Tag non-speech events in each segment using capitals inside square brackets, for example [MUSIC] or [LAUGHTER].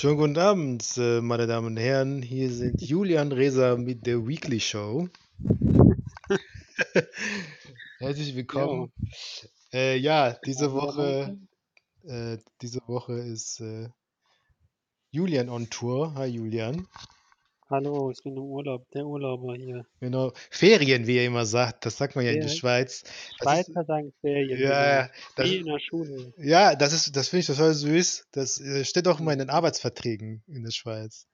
Schönen guten Abend, äh, meine Damen und Herren. Hier sind Julian Reser mit der Weekly Show. [LAUGHS] Herzlich willkommen. Äh, ja, diese Woche, äh, diese Woche ist äh, Julian on Tour. Hi Julian. Hallo, ich bin im Urlaub, der Urlauber hier. Genau, Ferien, wie er immer sagt, das sagt man ja in der Ja. Schweiz. Das ist, Schweizer sagen Ferien, ja, genau. ja, das, Wie in der Schule. ja, das ist, das finde ich total süß. Das äh, steht auch immer in den Arbeitsverträgen in der Schweiz.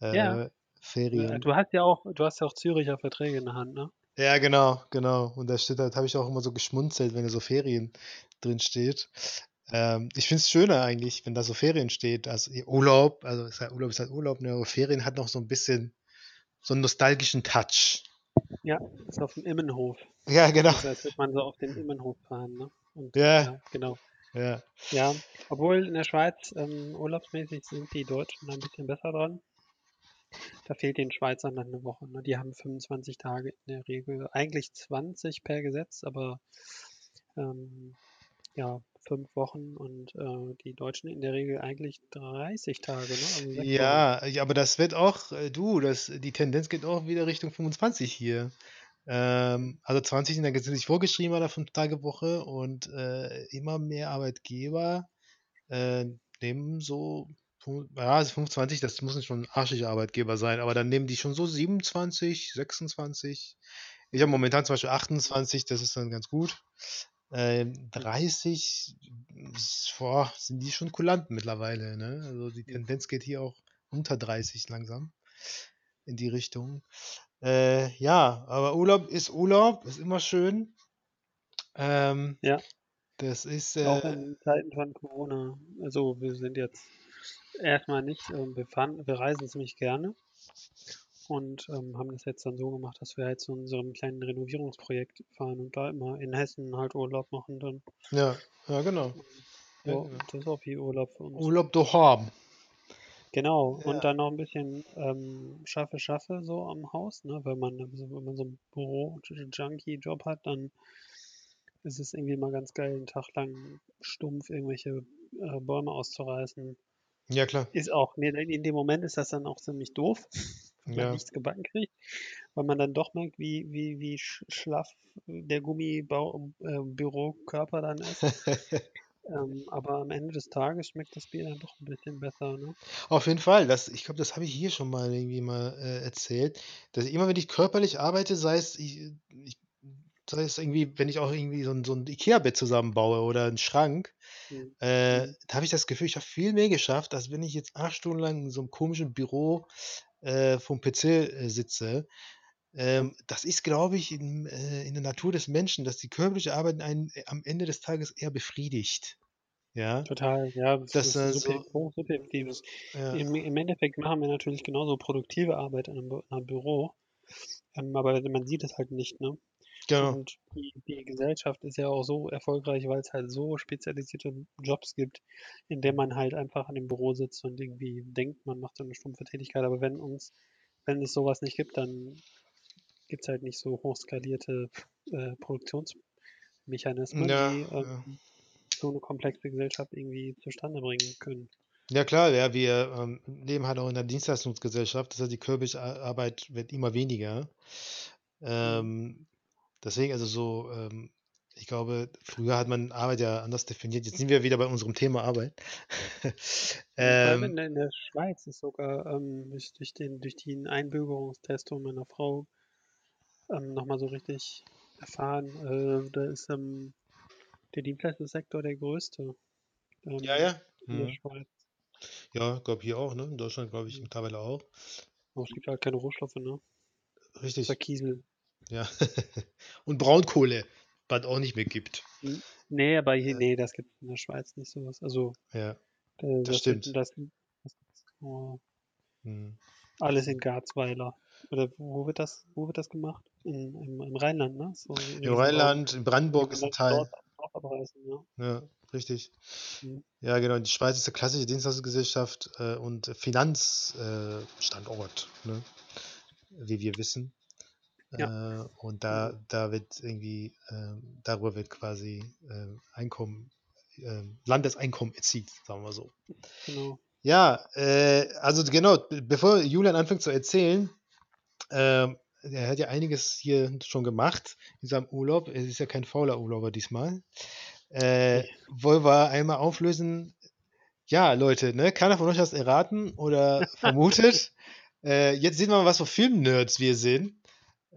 Ja, Äh, Ferien. du hast ja auch, du hast ja auch Züricher Verträge in der Hand, ne? Ja, genau, genau. Und da steht halt, habe ich auch immer so geschmunzelt, wenn da so Ferien drin steht. Ähm, ich finde es schöner eigentlich, wenn da so Ferien steht, als i- Urlaub. Also ist halt, Urlaub ist halt Urlaub, ne? Aber Ferien hat noch so ein bisschen so einen nostalgischen Touch. Ja, ist auf dem Immenhof. Ja, genau. Also als würde man so auf den Immenhof fahren, ne? Und Ja, ja, genau. ja. Ja, obwohl in der Schweiz ähm, urlaubsmäßig sind die Deutschen ein bisschen besser dran. Da fehlt den Schweizern dann eine Woche. Ne? Die haben 25 Tage in der Regel. Eigentlich 20 per Gesetz, aber ähm, ja, fünf Wochen und äh, die Deutschen in der Regel eigentlich 30 Tage, ne? Also. Ja, ja, aber das wird auch, äh, du, das, die Tendenz geht auch wieder Richtung 25 hier. Ähm, also 20 sind ja gesetzlich vorgeschrieben bei der 5-Tage-Woche und äh, immer mehr Arbeitgeber äh, nehmen so, ja, also 25, das müssen schon arschige Arbeitgeber sein, aber dann nehmen die schon so 27, 26. Ich habe momentan zum Beispiel 28, das ist dann ganz gut. Ähm, 30, ist- boah, sind die schon kulant mittlerweile, ne? Also die Tendenz geht hier auch unter 30 langsam in die Richtung. Äh, ja, aber Urlaub ist Urlaub, ist immer schön. Ähm, Ja, das ist, auch äh, in Zeiten von Corona. Also wir sind jetzt erstmal nicht, ähm, wir fahren, wir reisen ziemlich gerne und ähm, haben das jetzt dann so gemacht, dass wir halt zu unserem kleinen Renovierungsprojekt fahren und da immer in Hessen halt Urlaub machen dann. ja, ja, genau. Ja, Ja, genau. das ist auch wie Urlaub für uns. Urlaub daheim. Genau, Ja, und dann noch ein bisschen ähm, schaffe, schaffe so am Haus, ne? Wenn man, so- wenn man so einen Büro-Junkie-Job hat, dann ist es irgendwie mal ganz geil, einen Tag lang stumpf irgendwelche äh, Bäume auszureißen. ja, klar. Ist auch, nee, in dem Moment ist das dann auch ziemlich doof, wenn man Ja. nichts gebacken kriegt, weil man dann doch merkt, wie, wie, wie sch- schlaff der Gummibürokörper dann ist. [LAUGHS] Ähm, aber am Ende des Tages schmeckt das Bier dann doch ein bisschen besser, ne? Auf jeden Fall, das, ich glaube, das habe ich hier schon mal irgendwie mal äh, erzählt, dass immer wenn ich körperlich arbeite, sei es, ich, ich, sei es irgendwie, wenn ich auch irgendwie so ein, so ein Ikea-Bett zusammenbaue oder einen Schrank, Hm, äh, hm. da habe ich das Gefühl, ich habe viel mehr geschafft, als wenn ich jetzt acht Stunden lang in so einem komischen Büro äh, vom PC äh, sitze. Ähm, das ist, glaube ich, in, äh, in der Natur des Menschen, dass die körperliche Arbeit einen äh, am Ende des Tages eher befriedigt. Ja, Total, ja, das das ist super, so, hochsubjektives. ja, Im, Im Endeffekt machen wir natürlich genauso produktive Arbeit in einem, Bü- Büro, ähm, aber man sieht es halt nicht, ne? Genau. Und die, die Gesellschaft ist ja auch so erfolgreich, weil es halt so spezialisierte Jobs gibt, in denen man halt einfach in dem Büro sitzt und irgendwie denkt, man macht so eine stumpfe Tätigkeit. Aber wenn uns, wenn es sowas nicht gibt, dann gibt es halt nicht so hochskalierte äh, Produktionsmechanismen, Ja, die ja. ähm, so eine komplexe Gesellschaft irgendwie zustande bringen können. Ja klar, ja, wir ähm, leben halt auch in einer Dienstleistungsgesellschaft, das heißt, die körperliche Ar- Arbeit wird immer weniger. Mhm. Ähm, deswegen, also so, ähm, ich glaube, früher hat man Arbeit ja anders definiert. Jetzt sind wir wieder bei unserem Thema Arbeit. [LAUGHS] In Ähm, der, in der Schweiz ist sogar ähm, durch, den, durch den Einbürgerungstest von meiner Frau ähm, nochmal so richtig erfahren, äh, da ist ähm, der Dienstleistungssektor der größte ja, ähm, ja. in der Hm. Schweiz. Ja, glaube hier auch, ne? In Deutschland glaube ich Mhm. mittlerweile auch. Aber es gibt halt keine Rohstoffe, ne? Richtig, Kiesel. Ja. [LAUGHS] Und Braunkohle, was auch nicht mehr gibt. Hm, Nee, aber hier, nee, das gibt in der Schweiz nicht sowas. Also, ja, äh, das das stimmt. das, das nur Hm. alles in Garzweiler. Oder wo wird das, wo wird das gemacht? In, im, Im Rheinland, ne? So Im. Rheinland, in Brandenburg ist ein Teil. abreißen, ja. Ja, richtig. Hm. Ja, genau. Die Schweiz ist eine klassische Dienstleistungsgesellschaft äh, und Finanzstandort, äh, ne? Wie wir wissen. Ja, Äh, und da, da wird irgendwie, ähm, darüber wird quasi ähm, Einkommen, ähm, Landeseinkommen erzielt, sagen wir so. genau. Ja, äh, also genau, bevor Julian anfängt zu erzählen, ähm, er hat ja einiges hier schon gemacht in seinem Urlaub. Es ist ja kein fauler Urlauber diesmal. Äh, Nee. wollen wir einmal auflösen? Ja, Leute, ne? Keiner von euch hat es erraten oder vermutet. [LAUGHS] äh, jetzt sehen wir mal, was für Filmnerds wir sind.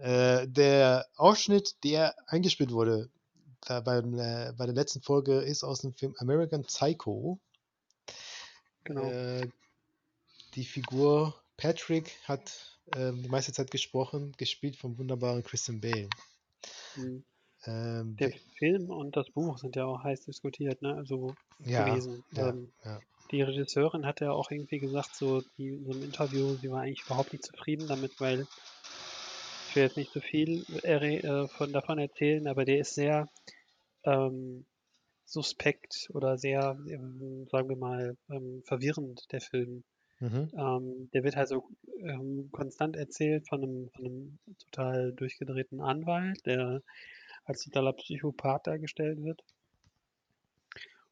Äh, der Ausschnitt, der eingespielt wurde beim, äh, bei der letzten Folge, ist aus dem Film American Psycho. Genau. Äh, die Figur Patrick hat ähm, die meiste Zeit gesprochen, gespielt vom wunderbaren Christian Bale. Mhm. Ähm, Der der- Film und das Buch sind ja auch heiß diskutiert, ne? Also ja, gewesen. ja, Ähm, ja. die Regisseurin hat ja auch irgendwie gesagt, so die, in so einem Interview, sie war eigentlich überhaupt nicht zufrieden damit, weil ich will jetzt nicht so viel erre- äh, von, davon erzählen, aber der ist sehr ähm, suspekt oder sehr, ähm, sagen wir mal, ähm, verwirrend, der Film. Mhm. Ähm, der wird halt so ähm, konstant erzählt von einem, von einem total durchgedrehten Anwalt, der als totaler Psychopath dargestellt wird.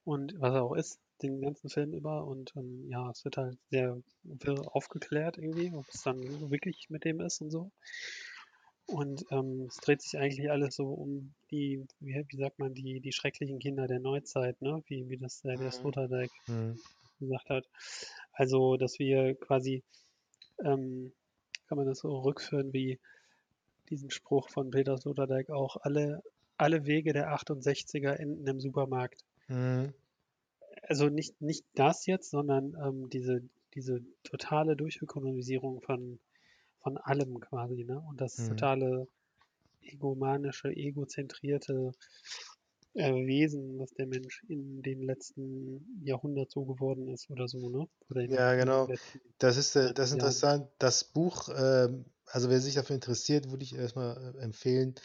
Und was er auch ist, den ganzen Film über. Und ähm, ja, es wird halt sehr aufgeklärt irgendwie, ob es dann wirklich mit dem ist und so. Und ähm, es dreht sich eigentlich alles so um die, wie, wie sagt man, die, die schrecklichen Kinder der Neuzeit, ne? Wie, wie das äh, der Mhm. Sloterdijk Mhm. gesagt hat. Also, dass wir quasi, ähm, kann man das so rückführen wie diesen Spruch von Peter Sloterdijk auch, alle, alle Wege der 68er enden im Supermarkt. Mhm. Also nicht, nicht das jetzt, sondern ähm, diese, diese totale Durchökonomisierung von, von allem quasi, ne? Und das Mhm. totale egomanische, egozentrierte äh, Wesen, was der Mensch in den letzten Jahrhundert so geworden ist oder so, ne? Oder Ja, genau. Das ist, äh, 100 das ist interessant. Das Buch, ähm, also wer sich dafür interessiert, würde ich erstmal äh, empfehlen,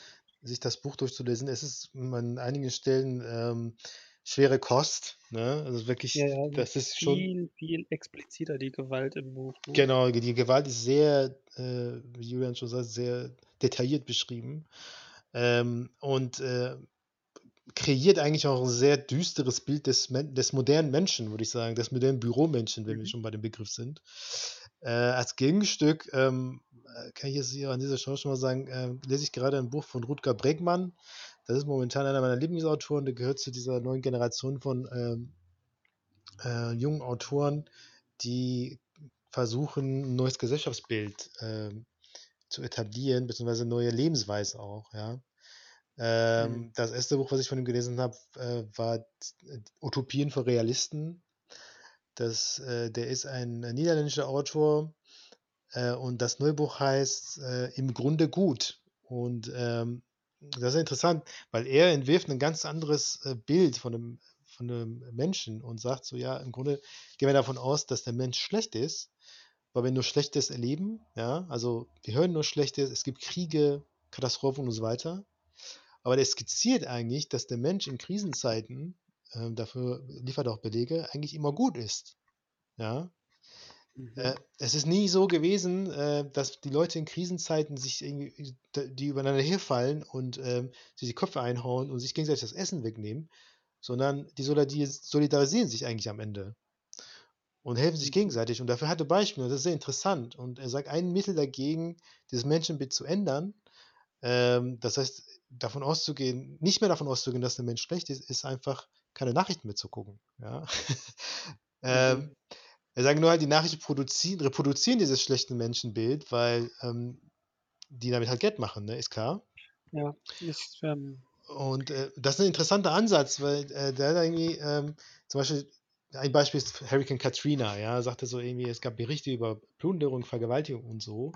sich das Buch durchzulesen. Es ist an einigen Stellen ähm, schwere Kost. Ne? Also wirklich, Ja, ja, das ist schon, viel, viel expliziter die Gewalt im Buch, ne? genau, die Gewalt ist sehr, äh, wie Julian schon sagt, sehr detailliert beschrieben. Ähm, und äh, kreiert eigentlich auch ein sehr düsteres Bild des, Men- des modernen Menschen, würde ich sagen, des modernen Büromenschen, wenn wir Mhm. schon bei dem Begriff sind. Äh, als Gegenstück ähm, äh, kann ich jetzt hier an dieser Stelle schon mal sagen, ähm, lese ich gerade ein Buch von Rutger Bregmann. Das ist momentan einer meiner Lieblingsautoren. Der gehört zu dieser neuen Generation von ähm, äh, jungen Autoren, die versuchen, ein neues Gesellschaftsbild ähm, zu etablieren, beziehungsweise neue Lebensweisen auch, ja. Mhm. Ähm, das erste Buch, was ich von ihm gelesen habe, äh, war äh, Utopien für Realisten. Das, äh, der ist ein niederländischer Autor äh, und das neue Buch heißt äh, Im Grunde gut. Und ähm, das ist interessant, weil er entwirft ein ganz anderes äh, Bild von einem, von einem Menschen und sagt so, ja, im Grunde gehen wir davon aus, dass der Mensch schlecht ist, weil wir nur Schlechtes erleben. Ja, also wir hören nur Schlechtes, es gibt Kriege, Katastrophen und so weiter. Aber der skizziert eigentlich, dass der Mensch in Krisenzeiten, ähm, dafür liefert er auch Belege, eigentlich immer gut ist. Ja, Mhm. äh, es ist nie so gewesen, äh, dass die Leute in Krisenzeiten sich irgendwie, d- die übereinander herfallen und ähm, sich die Köpfe einhauen und sich gegenseitig das Essen wegnehmen, sondern die solidari- solidarisieren sich eigentlich am Ende und helfen sich Mhm. gegenseitig. Und dafür hat er Beispiele. Das ist sehr interessant. Und er sagt, ein Mittel dagegen, dieses Menschenbild zu ändern, ähm, das heißt, davon auszugehen, nicht mehr davon auszugehen, dass der Mensch schlecht ist, ist einfach keine Nachrichten mehr zu gucken. Ja? [LAUGHS] ähm, Er sagt nur halt, die Nachrichten produzieren, reproduzieren dieses schlechte Menschenbild, weil ähm, die damit halt Geld machen, ne? ist klar. Ja, ist, ähm, Und äh, das ist ein interessanter Ansatz, weil äh, der hat irgendwie, ähm, zum Beispiel, ein Beispiel ist Hurricane Katrina, ja, sagte so irgendwie, es gab Berichte über Plünderung, Vergewaltigung und so.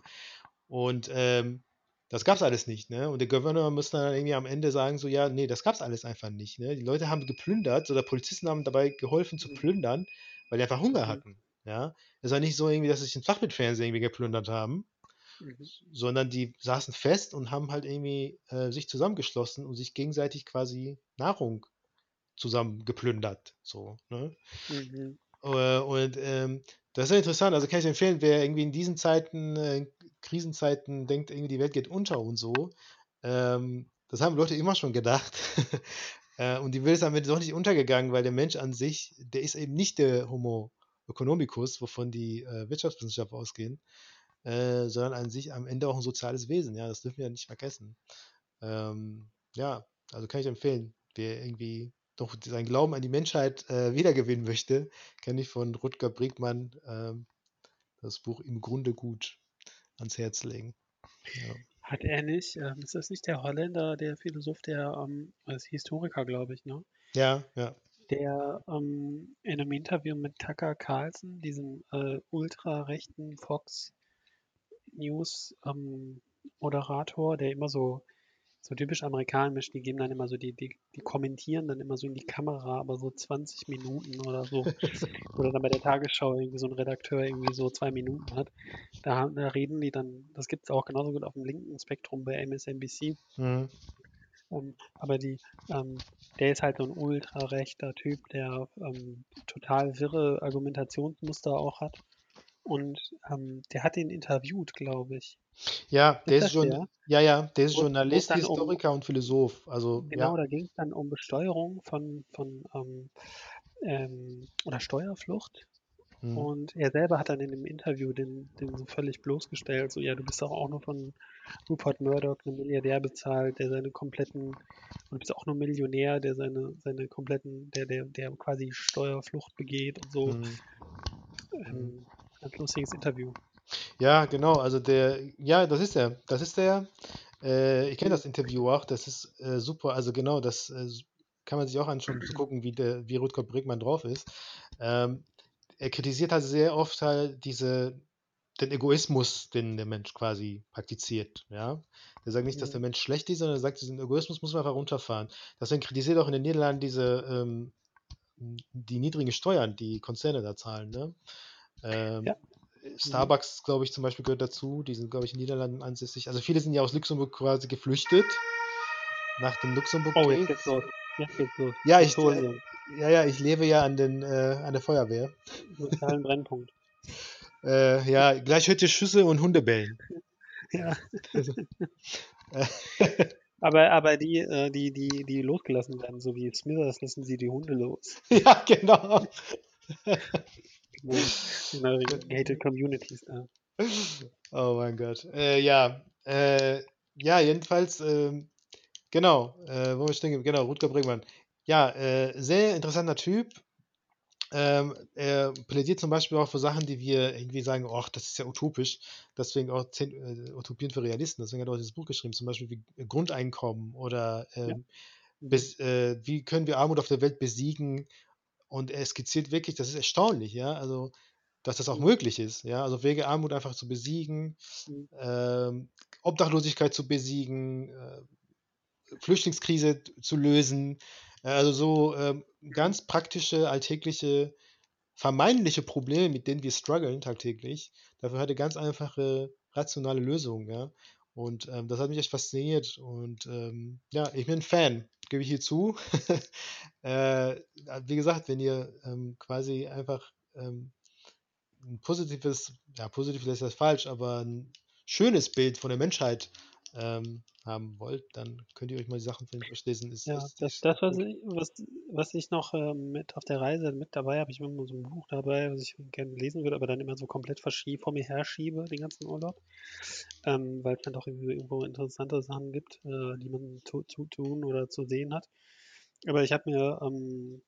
Und ähm, das gab es alles nicht, ne? Und der Gouverneur muss dann irgendwie am Ende sagen, so, ja, nee, das gab es alles einfach nicht, ne? Die Leute haben geplündert, oder Polizisten haben dabei geholfen zu Mhm. plündern, weil die einfach Hunger Mhm. hatten, ja? Es war nicht so irgendwie, dass sie sich ein Flachbildfernseher irgendwie geplündert haben, Mhm. sondern die saßen fest und haben halt irgendwie äh, sich zusammengeschlossen und sich gegenseitig quasi Nahrung zusammen geplündert. So, ne? Mhm. Äh, und ähm, das ist ja interessant. Also kann ich empfehlen, wer irgendwie in diesen Zeiten, äh, Krisenzeiten denkt, irgendwie die Welt geht unter und so. Ähm, das haben Leute immer schon gedacht. [LAUGHS] äh, und die Welt ist damit doch nicht untergegangen, weil der Mensch an sich, der ist eben nicht der Homo Ökonomikus, wovon die äh, Wirtschaftswissenschaft ausgehen, äh, sondern an sich am Ende auch ein soziales Wesen. Ja, das dürfen wir ja nicht vergessen. Ähm, ja, also kann ich empfehlen, wer irgendwie doch seinen Glauben an die Menschheit äh, wiedergewinnen möchte, kann ich von Rutger Bregmann ähm, das Buch im Grunde gut ans Herz legen. Ja. Hat er nicht, ähm, ist das nicht der Holländer, der Philosoph, der ähm, ist Historiker, glaube ich, ne? Ja, ja. Der ähm, in einem Interview mit Tucker Carlson, diesem äh, ultrarechten Fox News ähm, Moderator, der immer so so typisch amerikanisch, die geben dann immer so, die, die, die kommentieren dann immer so in die Kamera, aber so 20 Minuten oder so. [LAUGHS] oder dann bei der Tagesschau irgendwie so ein Redakteur irgendwie so zwei Minuten hat. Da, da reden die dann, das gibt es auch genauso gut auf dem linken Spektrum bei MSNBC. Mhm. Ähm, aber die, ähm, der ist halt so ein ultra rechter Typ, der ähm, total wirre Argumentationsmuster auch hat. Und ähm, der hat ihn interviewt, glaube ich. Ja, der ist, ist schon, der? ja, ja, der ist Journalist, Historiker um, und Philosoph. Also, genau, ja. da ging es dann um Besteuerung von, von ähm, ähm, oder Steuerflucht. Hm. Und er selber hat dann in dem Interview den, den so völlig bloßgestellt, so ja, du bist doch auch nur von Rupert Murdoch, einem Milliardär bezahlt, der seine kompletten, und du bist auch nur Millionär, der seine, seine kompletten, der, der, der quasi Steuerflucht begeht und so. Hm. Ähm, Ganz lustiges Interview. Ja, genau. Also der, ja, das ist er. Das ist er. Äh, ich kenne das Interview auch. Das ist äh, super. Also genau, das äh, kann man sich auch anschauen, zu gucken, wie der, wie Rutger Bregmann drauf ist. Ähm, er kritisiert halt sehr oft halt diese, den Egoismus, den der Mensch quasi praktiziert. Ja, der sagt nicht, dass der Mensch schlecht ist, sondern er sagt, diesen Egoismus muss man einfach runterfahren. Deswegen kritisiert auch in den Niederlanden diese ähm, die niedrigen Steuern, die Konzerne da zahlen. Ne? Ähm, ja. Starbucks, glaube ich, zum Beispiel gehört dazu. Die sind, glaube ich, in den Niederlanden ansässig. Also viele sind ja aus Luxemburg quasi geflüchtet. Nach dem luxemburg Oh, jetzt geht's los. Jetzt geht's los. Ja, ich, äh, ja, ja, ich lebe ja an, den, äh, an der Feuerwehr. Sozialen Brennpunkt. [LAUGHS] äh, ja, gleich hört ihr Schüsse und Hunde bellen. ja. Also, [LAUGHS] aber, aber die, äh, die, die, die losgelassen werden, so wie Smithers, lassen sie die Hunde los. [LAUGHS] ja, genau. Genau, gated Communities da. Oh mein Gott. Äh, ja, äh, ja, jedenfalls, äh, genau, äh, wo wir stehen, genau, Rutger Bregmann. Ja, äh, sehr interessanter Typ. Ähm, er plädiert zum Beispiel auch für Sachen, die wir irgendwie sagen, ach, das ist ja utopisch. Deswegen auch zehn, äh, Utopien für Realisten. Deswegen hat er auch dieses Buch geschrieben, zum Beispiel wie Grundeinkommen oder ähm, ja. bis, äh, wie können wir Armut auf der Welt besiegen und er skizziert wirklich, das ist erstaunlich, ja, also, dass das auch mhm. möglich ist, ja, also Wege Armut einfach zu besiegen, mhm. ähm, Obdachlosigkeit zu besiegen, äh, Flüchtlingskrise zu lösen, äh, also so ähm, ganz praktische, alltägliche, vermeintliche Probleme, mit denen wir strugglen tagtäglich. Dafür hat er ganz einfache, rationale Lösungen, ja. Und ähm, das hat mich echt fasziniert. Und ähm, ja, ich bin ein Fan gebe ich hier zu. [LAUGHS] äh, wie gesagt, wenn ihr ähm, quasi einfach ähm, ein positives, ja, positiv ist das falsch, aber ein schönes Bild von der Menschheit ähm, haben wollt, dann könnt ihr euch mal die Sachen durchlesen. Ist, ja, ist, das, das was, ich, was, was ich noch ähm, mit auf der Reise mit dabei habe, ich habe immer so ein Buch dabei, was ich gerne lesen würde, aber dann immer so komplett vor mir herschiebe, den ganzen Urlaub, ähm, weil es dann doch irgendwo interessante Sachen gibt, äh, die man zu, zu, tun oder zu sehen hat. Aber ich habe mir ähm,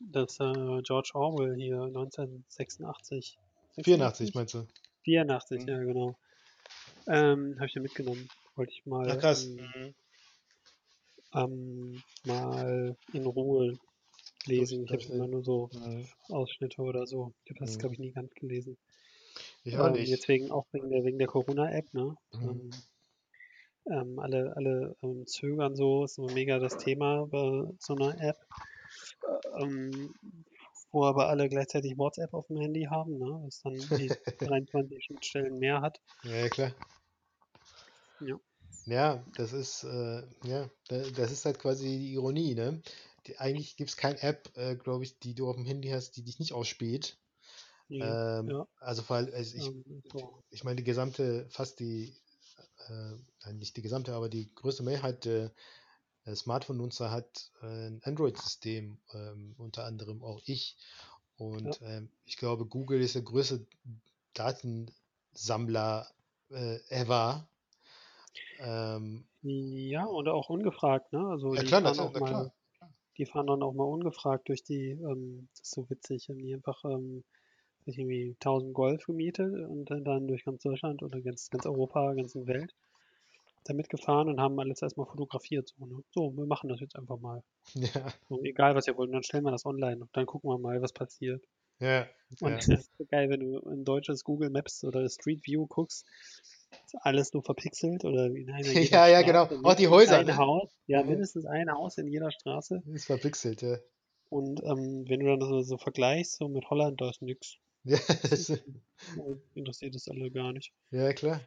das äh, George Orwell hier 1986 84 meinst du? 84, mhm. ja genau. Ähm, habe ich mir mitgenommen. Wollte ich mal, Ach, krass. Ähm, mhm. ähm, mal in Ruhe lesen. Ich habe immer nur so mhm. Ausschnitte oder so. Ich habe das, mhm. glaube ich, nie ganz gelesen. Ich auch ähm, nicht. Jetzt wegen, auch wegen der, wegen der Corona-App, ne? Mhm. Ähm, ähm, alle alle ähm, zögern so, ist immer mega das Thema bei so einer App. Ähm, wo aber alle gleichzeitig WhatsApp auf dem Handy haben, ne? was dann die [LAUGHS] 23 Schnittstellen mehr hat. Ja, klar. Ja. Ja, das ist, äh, ja, das ist halt quasi die Ironie, ne? Die, eigentlich gibt es keine App, äh, glaube ich, die du auf dem Handy hast, die dich nicht ausspäht. Ja, ähm, ja. Also vor allem, also ich, ähm, ich meine, die gesamte, fast die, äh, nicht die gesamte, aber die größte Mehrheit der Smartphone-Nutzer hat äh, ein Android-System, ähm, unter anderem auch ich. Und ähm, ich glaube, Google ist der größte Datensammler äh, ever. Ähm, Ja, und auch ungefragt, ne? Also ja die klar, fahren natürlich, auch na klar. mal, die fahren dann auch mal ungefragt durch die, ähm, das ist so witzig, haben die einfach ähm, irgendwie 1000 Golf gemietet und dann, durch ganz Deutschland oder ganz, ganz Europa, ganze Welt damit gefahren und haben alles erstmal fotografiert. So, ne? so, wir machen das jetzt einfach mal. [LAUGHS] Ja, So, egal was ihr wollt, und dann stellen wir das online und dann gucken wir mal, was passiert. ja, Und ja. das ist so geil, wenn du in deutsches Google Maps oder Street View guckst, ist alles nur verpixelt oder nein, in [LAUGHS] jeder Ja, ja, genau. Straße Auch die Häuser, ein ne? Haus, ja, Ja. mindestens ein Haus in jeder Straße. Ist verpixelt, ja. Und ähm, wenn du dann so, so vergleichst, so mit Holland, da ist nix. Ja, [LAUGHS] Das das, interessiert es alle gar nicht. ja, klar.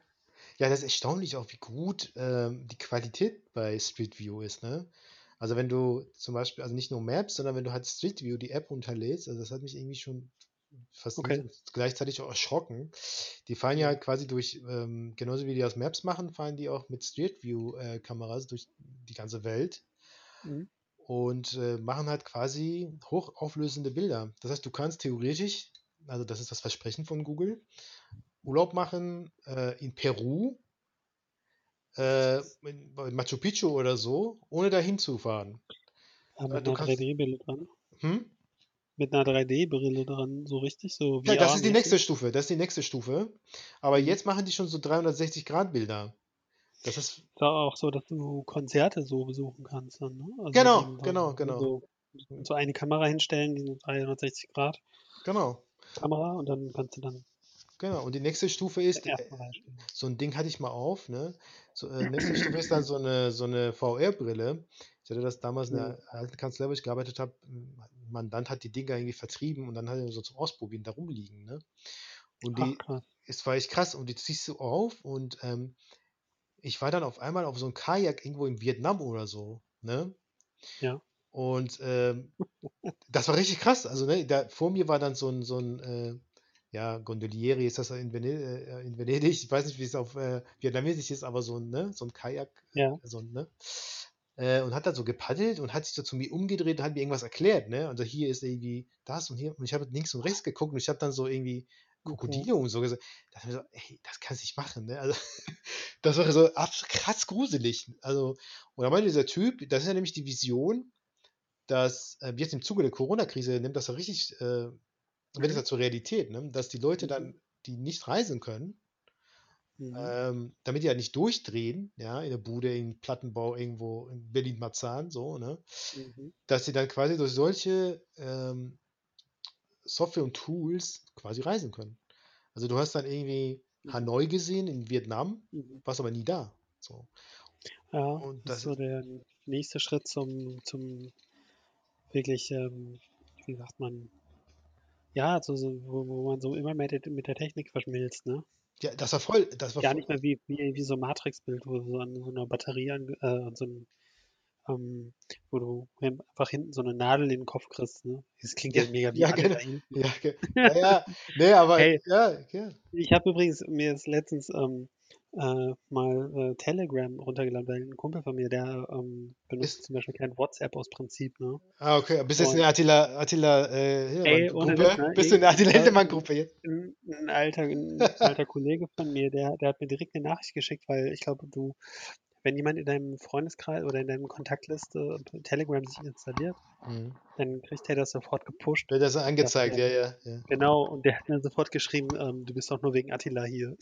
Ja, das ist erstaunlich auch, wie gut ähm, die Qualität bei Street View ist, ne? Also wenn du zum Beispiel, also nicht nur Maps, sondern wenn du halt Street View die App runterlädst, also das hat mich irgendwie schon fasziniert Okay. gleichzeitig auch erschrocken. Die fahren ja Mhm. halt quasi durch, ähm, genauso wie die aus Maps machen, fahren die auch mit Street View äh, Kameras durch die ganze Welt Mhm. und äh, machen halt quasi hochauflösende Bilder. Das heißt, du kannst theoretisch, also das ist das Versprechen von Google, Urlaub machen äh, in Peru, äh, in, Machu Picchu oder so, ohne dahin zu fahren. Ja, Äh, mit du einer kannst, 3D-Brille dran. hm? Mit einer 3D-Brille dran, so richtig, so Ja, das ist die nächste. Stufe, das ist die nächste Stufe. Aber Mhm. jetzt machen die schon so 360-Grad-Bilder. Das ist, Ist auch so, dass du Konzerte so besuchen kannst dann, ne? Also genau, dann, genau, genau, so, so eine Kamera hinstellen, die so 360 Grad genau, Kamera und dann kannst du dann genau. Und die nächste Stufe ist, äh, so ein Ding hatte ich mal auf, ne? So, äh, nächste Stufe ist dann so eine, so eine VR-Brille. Ich hatte das damals in Mhm. der alten Kanzlei, wo ich gearbeitet habe. Mandant hat die Dinger irgendwie vertrieben und dann hat er so zum Ausprobieren da rumliegen, ne? Und Ach, die, krass. es war echt krass und die ziehst du auf und ähm, ich war dann auf einmal auf so einem Kajak irgendwo in Vietnam oder so, ne? Ja. Und ähm, das war richtig krass. Also, ne, da vor mir war dann so ein, so ein äh, ja, Gondolieri ist das in, äh, in Venedig. Ich weiß nicht, wie es auf äh, Vietnamesisch ist, aber so ein, ne, so ein Kajak, Ja. so ein, ne? Äh, und hat dann so gepaddelt und hat sich so zu mir umgedreht und hat mir irgendwas erklärt, ne? Also hier ist irgendwie das und hier. Und ich habe links und rechts geguckt und ich habe dann so irgendwie Okay. Krokodile und so gesagt. Da dachte ich so, ey, das kannst du nicht machen, ne? Also, [LAUGHS] das war so krass gruselig. Also, und dann meinte dieser Typ, das ist ja nämlich die Vision, dass äh, jetzt im Zuge der Corona-Krise nimmt das ja richtig, äh, wird das Mhm. ja zur Realität, ne? Dass die Leute Mhm. dann, die nicht reisen können, Mhm. ähm, damit die ja nicht durchdrehen, ja, in der Bude, in Plattenbau irgendwo in Berlin-Marzahn, so, ne? Mhm. Dass sie dann quasi durch solche ähm, Software und Tools quasi reisen können. Also du hast dann irgendwie Mhm. Hanoi gesehen in Vietnam, Mhm. warst aber nie da. So. Ja, Und das ist so der nächste Schritt zum, zum wirklich, ähm, wie sagt man, ja, so, so, wo, wo man so immer mehr mit der Technik verschmilzt, ne? ja, das war voll, das war Gar voll, nicht mehr wie, wie, wie so ein Matrix-Bild, wo du so an so einer Batterie an, äh, an so einem, ähm, wo du einfach hinten so eine Nadel in den Kopf kriegst, ne? Das klingt ja, ja mega wie ja, genau, ja, ja, ja, nee, aber, [LAUGHS] Hey, ja, ja, ich habe übrigens mir jetzt letztens ähm, äh, mal äh, Telegram runtergeladen, weil ein Kumpel von mir, der ähm, benutzt ist, zum Beispiel kein WhatsApp aus Prinzip, ne? ah, okay, bist jetzt Und eine Attila, Attila, äh, Hildemann-Gruppe, ne? bist du Ich, eine Attila äh, Hildemann-Gruppe jetzt? ein, ein alter, ein [LAUGHS] alter Kollege von mir, der, der hat mir direkt eine Nachricht geschickt, weil ich glaube, du, wenn jemand in deinem Freundeskreis oder in deinem Kontaktliste Telegram sich installiert, Mhm. dann kriegt er das sofort gepusht. Wird das angezeigt, ja, ja, ja. genau, und der hat mir sofort geschrieben, ähm, du bist doch nur wegen Attila hier.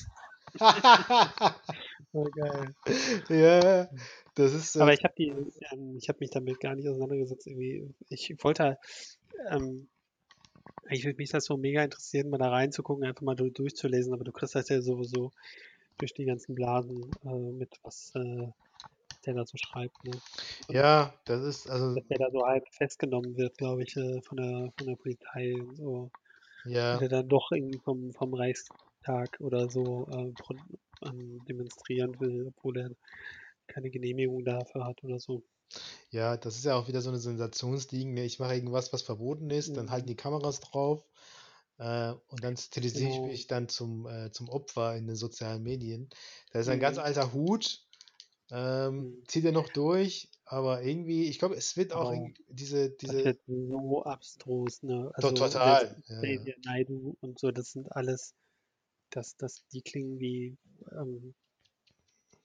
Oh, geil. ja, das ist, Aber äh, ich habe die, ähm, ich habe mich damit gar nicht auseinandergesetzt. Irgendwie. Ich wollte, ähm, ich würde mich das so mega interessieren, mal da reinzugucken, einfach mal du- durchzulesen, aber du kriegst das ja sowieso durch die ganzen Blasen äh, mit, was äh, der da so schreibt, ne? Ja, das ist, also, dass der da so halb festgenommen wird, glaube ich, äh, von der von der Polizei und so. Dass ja, er dann doch irgendwie vom, vom Reichstag oder so äh, ähm, demonstrieren will, obwohl er keine Genehmigung dafür hat oder so. ja, das ist ja auch wieder so eine Sensationsding, ne? Ich mache irgendwas, was verboten ist, dann halten Mhm. die Kameras drauf, äh, und dann stilisiere ich Genau. mich dann zum, äh, zum Opfer in den sozialen Medien. Das ist ein ganz Mhm. alter Hut, Ähm, Mhm. zieht er noch durch, aber irgendwie, ich glaube, es wird auch Aber irgendwie diese, das diese, wird so abstrus, ne? Also total, ja, und so, das sind alles, das, das, die klingen wie ähm,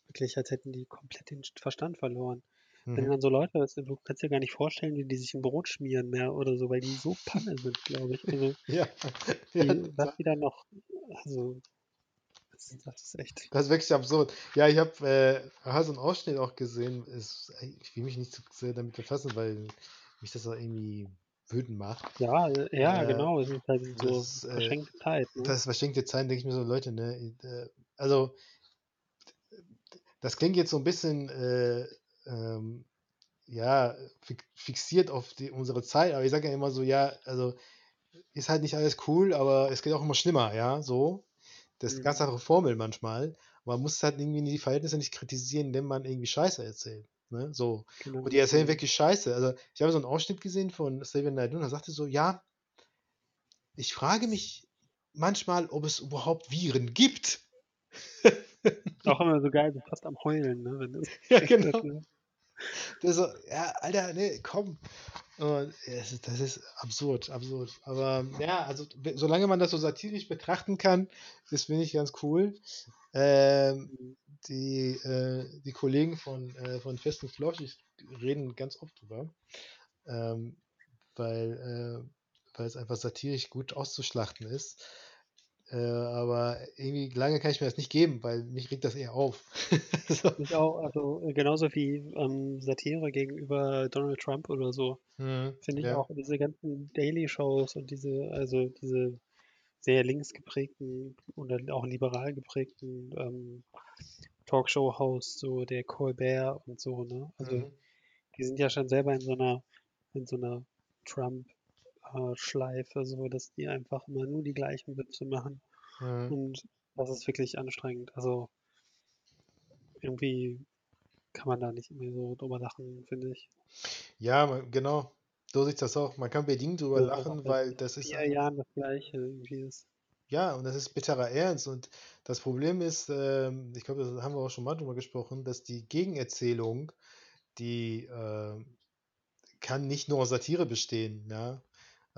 wirklich, als hätten die komplett den Verstand verloren. Wenn Mhm. dann so Leute, weißt du kannst dir gar nicht vorstellen, wie die sich ein Brot schmieren mehr oder so, weil die so Panne sind, glaube ich. Also [LAUGHS] Ja, ja, die, was total. die dann noch, also das, ist- echt. Das ist wirklich absurd. Ja, ich habe äh, so einen Ausschnitt auch gesehen. Ist, ich will mich nicht zu sehr damit befassen, weil mich das auch irgendwie wütend macht. Ja, äh, ja, Äh, genau, es ist halt so das, äh, verschenkte Zeit, ne? das verschenkte Zeit, denke ich mir so, Leute, ne? äh, Also, das klingt jetzt so ein bisschen, äh, ähm, ja, fi- fixiert auf die, unsere Zeit, aber ich sage ja immer so, ja, also ist halt nicht alles cool, aber es geht auch immer schlimmer, ja, so. Das ist eine ganz Mhm. andere Formel manchmal. Man muss halt irgendwie die Verhältnisse nicht kritisieren, indem man irgendwie Scheiße erzählt. Ne? So. Genau. Und die erzählen wirklich Scheiße. Also, ich habe so einen Ausschnitt gesehen von Steven Naidoo und er sagte so, ja, ich frage mich manchmal, ob es überhaupt Viren gibt. Auch immer so geil, so fast am Heulen, ne? [LAUGHS] Ja, genau. wird, ne? Der so, ja, Alter, nee, komm. Und es ist, das ist absurd, absurd. Aber ja, also solange man das so satirisch betrachten kann, das finde ich ganz cool. Ähm, die, äh, die Kollegen von, äh, von Fest und Flauschig reden ganz oft drüber, ähm, weil, äh, weil es einfach satirisch gut auszuschlachten ist. Äh, aber irgendwie lange kann ich mir das nicht geben, weil mich regt das eher auf. [LAUGHS] so. Ich auch, also äh, genauso wie ähm, Satire gegenüber Donald Trump oder so, Hm, finde ich ja. auch diese ganzen Daily-Shows und diese, also diese sehr links geprägten oder auch liberal geprägten ähm, Talkshow-Hosts, so der Colbert und so, ne? Also Mhm. die sind ja schon selber in so einer, in so einer Trump-Schleife, so dass die einfach immer nur die gleichen Witze machen. Mhm. Und das ist wirklich anstrengend. Also irgendwie kann man da nicht mehr so drüber lachen, finde ich. Ja, man, genau. So sieht das auch. Man kann bedingt drüber auch lachen, weil das ist ein, Jahren das Gleiche irgendwie ist. ja, und das ist bitterer Ernst. Und das Problem ist, ähm, ich glaube, das haben wir auch schon mal drüber gesprochen, dass die Gegenerzählung, die ähm, kann nicht nur aus Satire bestehen, ja.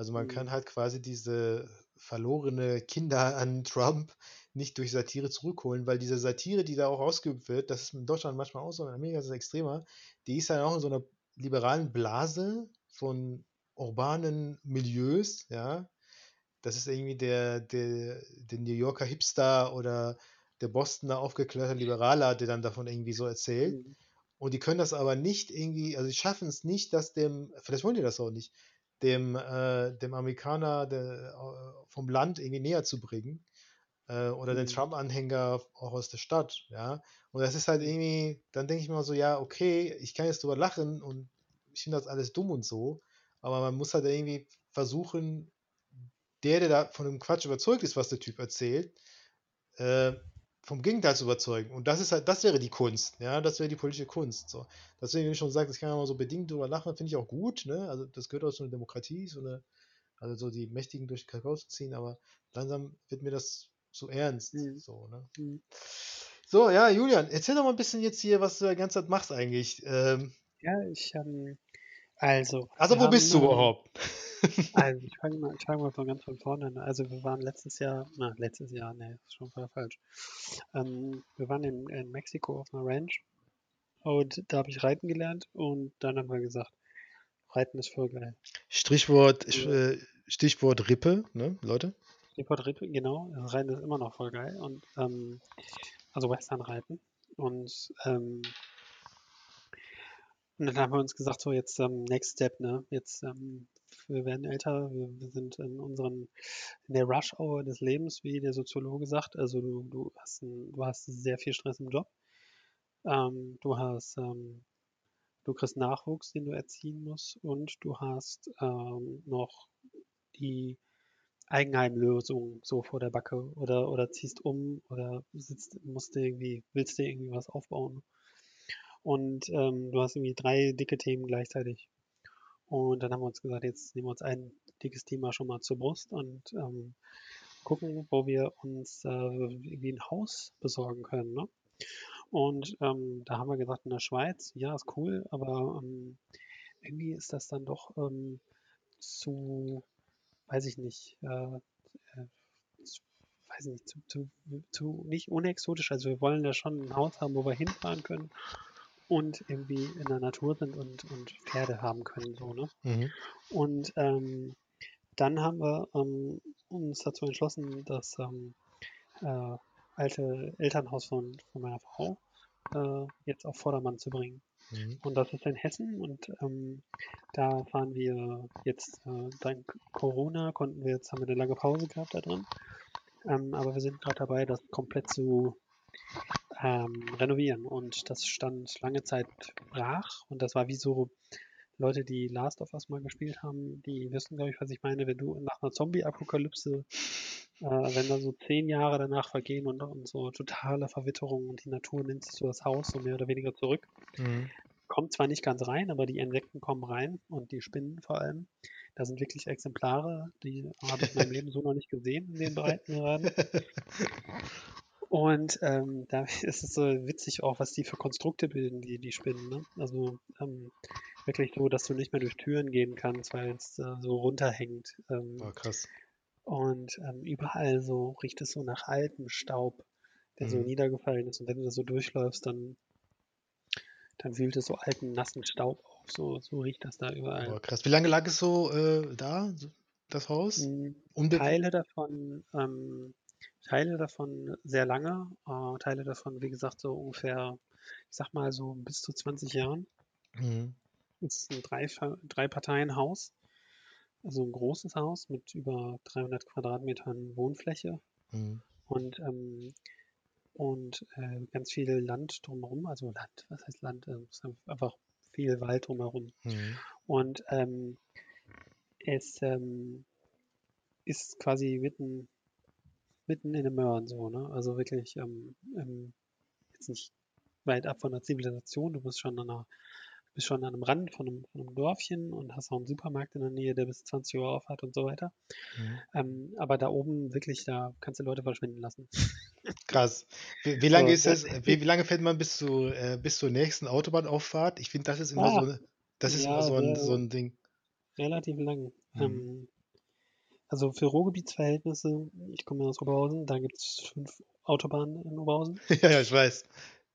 Also man kann Mhm. halt quasi diese verlorene Kinder [LAUGHS] an Trump nicht durch Satire zurückholen, weil diese Satire, die da auch ausgeübt wird, das ist in Deutschland manchmal auch so, in Amerika ist es extremer, die ist dann auch in so einer liberalen Blase von urbanen Milieus, ja. Das ist irgendwie der, der, der New Yorker Hipster oder der Bostoner aufgeklärte Liberaler, der dann davon irgendwie so erzählt. Mhm. Und die können das aber nicht irgendwie, also die schaffen es nicht, dass dem, vielleicht wollen die das auch nicht, dem, äh, dem Amerikaner der, äh, vom Land irgendwie näher zu bringen. Äh, oder den Mhm. Trump-Anhänger auch aus der Stadt, ja. Und das ist halt irgendwie, dann denke ich mir so, ja, okay, ich kann jetzt drüber lachen und ich finde das alles dumm und so, aber man muss halt irgendwie versuchen, der, der da von dem Quatsch überzeugt ist, was der Typ erzählt, äh, vom Gegenteil zu überzeugen. Und das ist halt, das wäre die Kunst, ja, das wäre die politische Kunst. So. Deswegen, wie du schon sagst, ich kann ja mal so bedingt drüber lachen, finde ich auch gut, ne? Also das gehört auch zu einer Demokratie, so eine, also so die Mächtigen durch den Kakao zu ziehen, aber langsam wird mir das zu ernst. Mhm. So, ne? Mhm. So, ja, Julian, erzähl doch mal ein bisschen jetzt hier, was du die ganze Zeit machst eigentlich. Ähm, Ja, ich, ähm, also, also, wo bist du überhaupt? Also, ich fange mal, ich fange mal von ganz von vorne an. Also, wir waren letztes Jahr, na, letztes Jahr, ne, ist schon voll falsch. Ähm, wir waren in, in Mexiko auf einer Ranch und da habe ich Reiten gelernt und dann haben wir gesagt, Reiten ist voll geil. Stichwort, Ja. äh, Stichwort Rippe, ne, Leute? Stichwort Reiten, genau, also Reiten ist immer noch voll geil und, ähm, also Western-Reiten und, ähm, und dann haben wir uns gesagt, so jetzt ähm, Next Step, ne? Jetzt, ähm, wir werden älter, wir, wir sind in unseren, in der Rush-Hour des Lebens, wie der Soziologe sagt. Also du, du hast ein, du hast sehr viel Stress im Job. Ähm, du hast, ähm, du kriegst Nachwuchs, den du erziehen musst und du hast ähm, noch die Eigenheimlösung so vor der Backe oder, oder ziehst um oder sitzt, musst du irgendwie, willst du irgendwie was aufbauen. Und ähm, du hast irgendwie drei dicke Themen gleichzeitig. Und dann haben wir uns gesagt, jetzt nehmen wir uns ein dickes Thema schon mal zur Brust und ähm, gucken, wo wir uns äh, irgendwie ein Haus besorgen können. Ne? Und ähm, da haben wir gesagt, in der Schweiz, ja, ist cool, aber ähm, irgendwie ist das dann doch ähm, zu, weiß ich nicht, äh, äh, zu, weiß ich nicht, zu, zu, zu nicht unexotisch. Also wir wollen da schon ein Haus haben, wo wir hinfahren können und irgendwie in der Natur sind und, und Pferde haben können, so, ne? Mhm. Und ähm, dann haben wir ähm, uns dazu entschlossen, das ähm, äh, alte Elternhaus von, von meiner Frau äh, jetzt auf Vordermann zu bringen. Mhm. Und das ist in Hessen und ähm, da fahren wir jetzt, äh, dank Corona konnten wir jetzt, haben wir eine lange Pause gehabt da drin. Ähm, aber wir sind gerade dabei, das komplett zu ähm, renovieren und das stand lange Zeit brach und das war wie so Leute, die Last of Us mal gespielt haben, die wissen, glaube ich, was ich meine, wenn du nach einer Zombie-Apokalypse, äh, wenn da so zehn Jahre danach vergehen und, und so totale Verwitterung und die Natur nimmt sich so das Haus so mehr oder weniger zurück, Mhm. kommt zwar nicht ganz rein, aber die Insekten kommen rein und die Spinnen vor allem. Da sind wirklich Exemplare, die habe ich in meinem [LAUGHS] Leben so noch nicht gesehen in den Breitengraden. [LAUGHS] Und ähm, da [LAUGHS] ist es so witzig auch, was die für Konstrukte bilden, die, die Spinnen. Ne? Also ähm, wirklich so, dass du nicht mehr durch Türen gehen kannst, weil es äh, so runterhängt. Ähm, Oh, krass. und ähm, überall so riecht es so nach altem Staub, der so Mhm. niedergefallen ist. Und wenn du da so durchläufst, dann, dann wühlt es so alten, nassen Staub auf. So, so riecht das da überall. Oh, krass. Wie lange lag es so äh, da, so, das Haus? Unbe Teile davon, ähm, Teile davon sehr lange, äh, Teile davon, wie gesagt, so ungefähr, ich sag mal so bis zu 20 Jahren. Mhm. Es ist ein drei, drei Parteien-Haus, also ein großes Haus mit über 300 Quadratmetern Wohnfläche Mhm. und, ähm, und äh, ganz viel Land drumherum, also Land, was heißt Land? Äh, einfach viel Wald drumherum. Mhm. Und ähm, es ähm, ist quasi mitten, mitten in den Möhren so, ne? Also wirklich ähm, ähm, jetzt nicht weit ab von der Zivilisation, du bist schon an einer, bist schon an einem Rand von einem, von einem Dorfchen und hast auch einen Supermarkt in der Nähe, der bis 20 Uhr auf hat und so weiter. Mhm. Ähm, aber da oben wirklich, da kannst du Leute verschwinden lassen. [LAUGHS] Krass. Wie, wie lange So, ist das? Wie, wie lange fährt man bis zu äh, bis zur nächsten Autobahnauffahrt? Ich finde, das ist immer Ah, so, das ist immer ja, so ein, so ein Ding. relativ lang. Mhm. Also für Ruhrgebietsverhältnisse, ich komme aus Oberhausen, da gibt es fünf Autobahnen in Oberhausen. Ja, [LAUGHS] ja, ich weiß.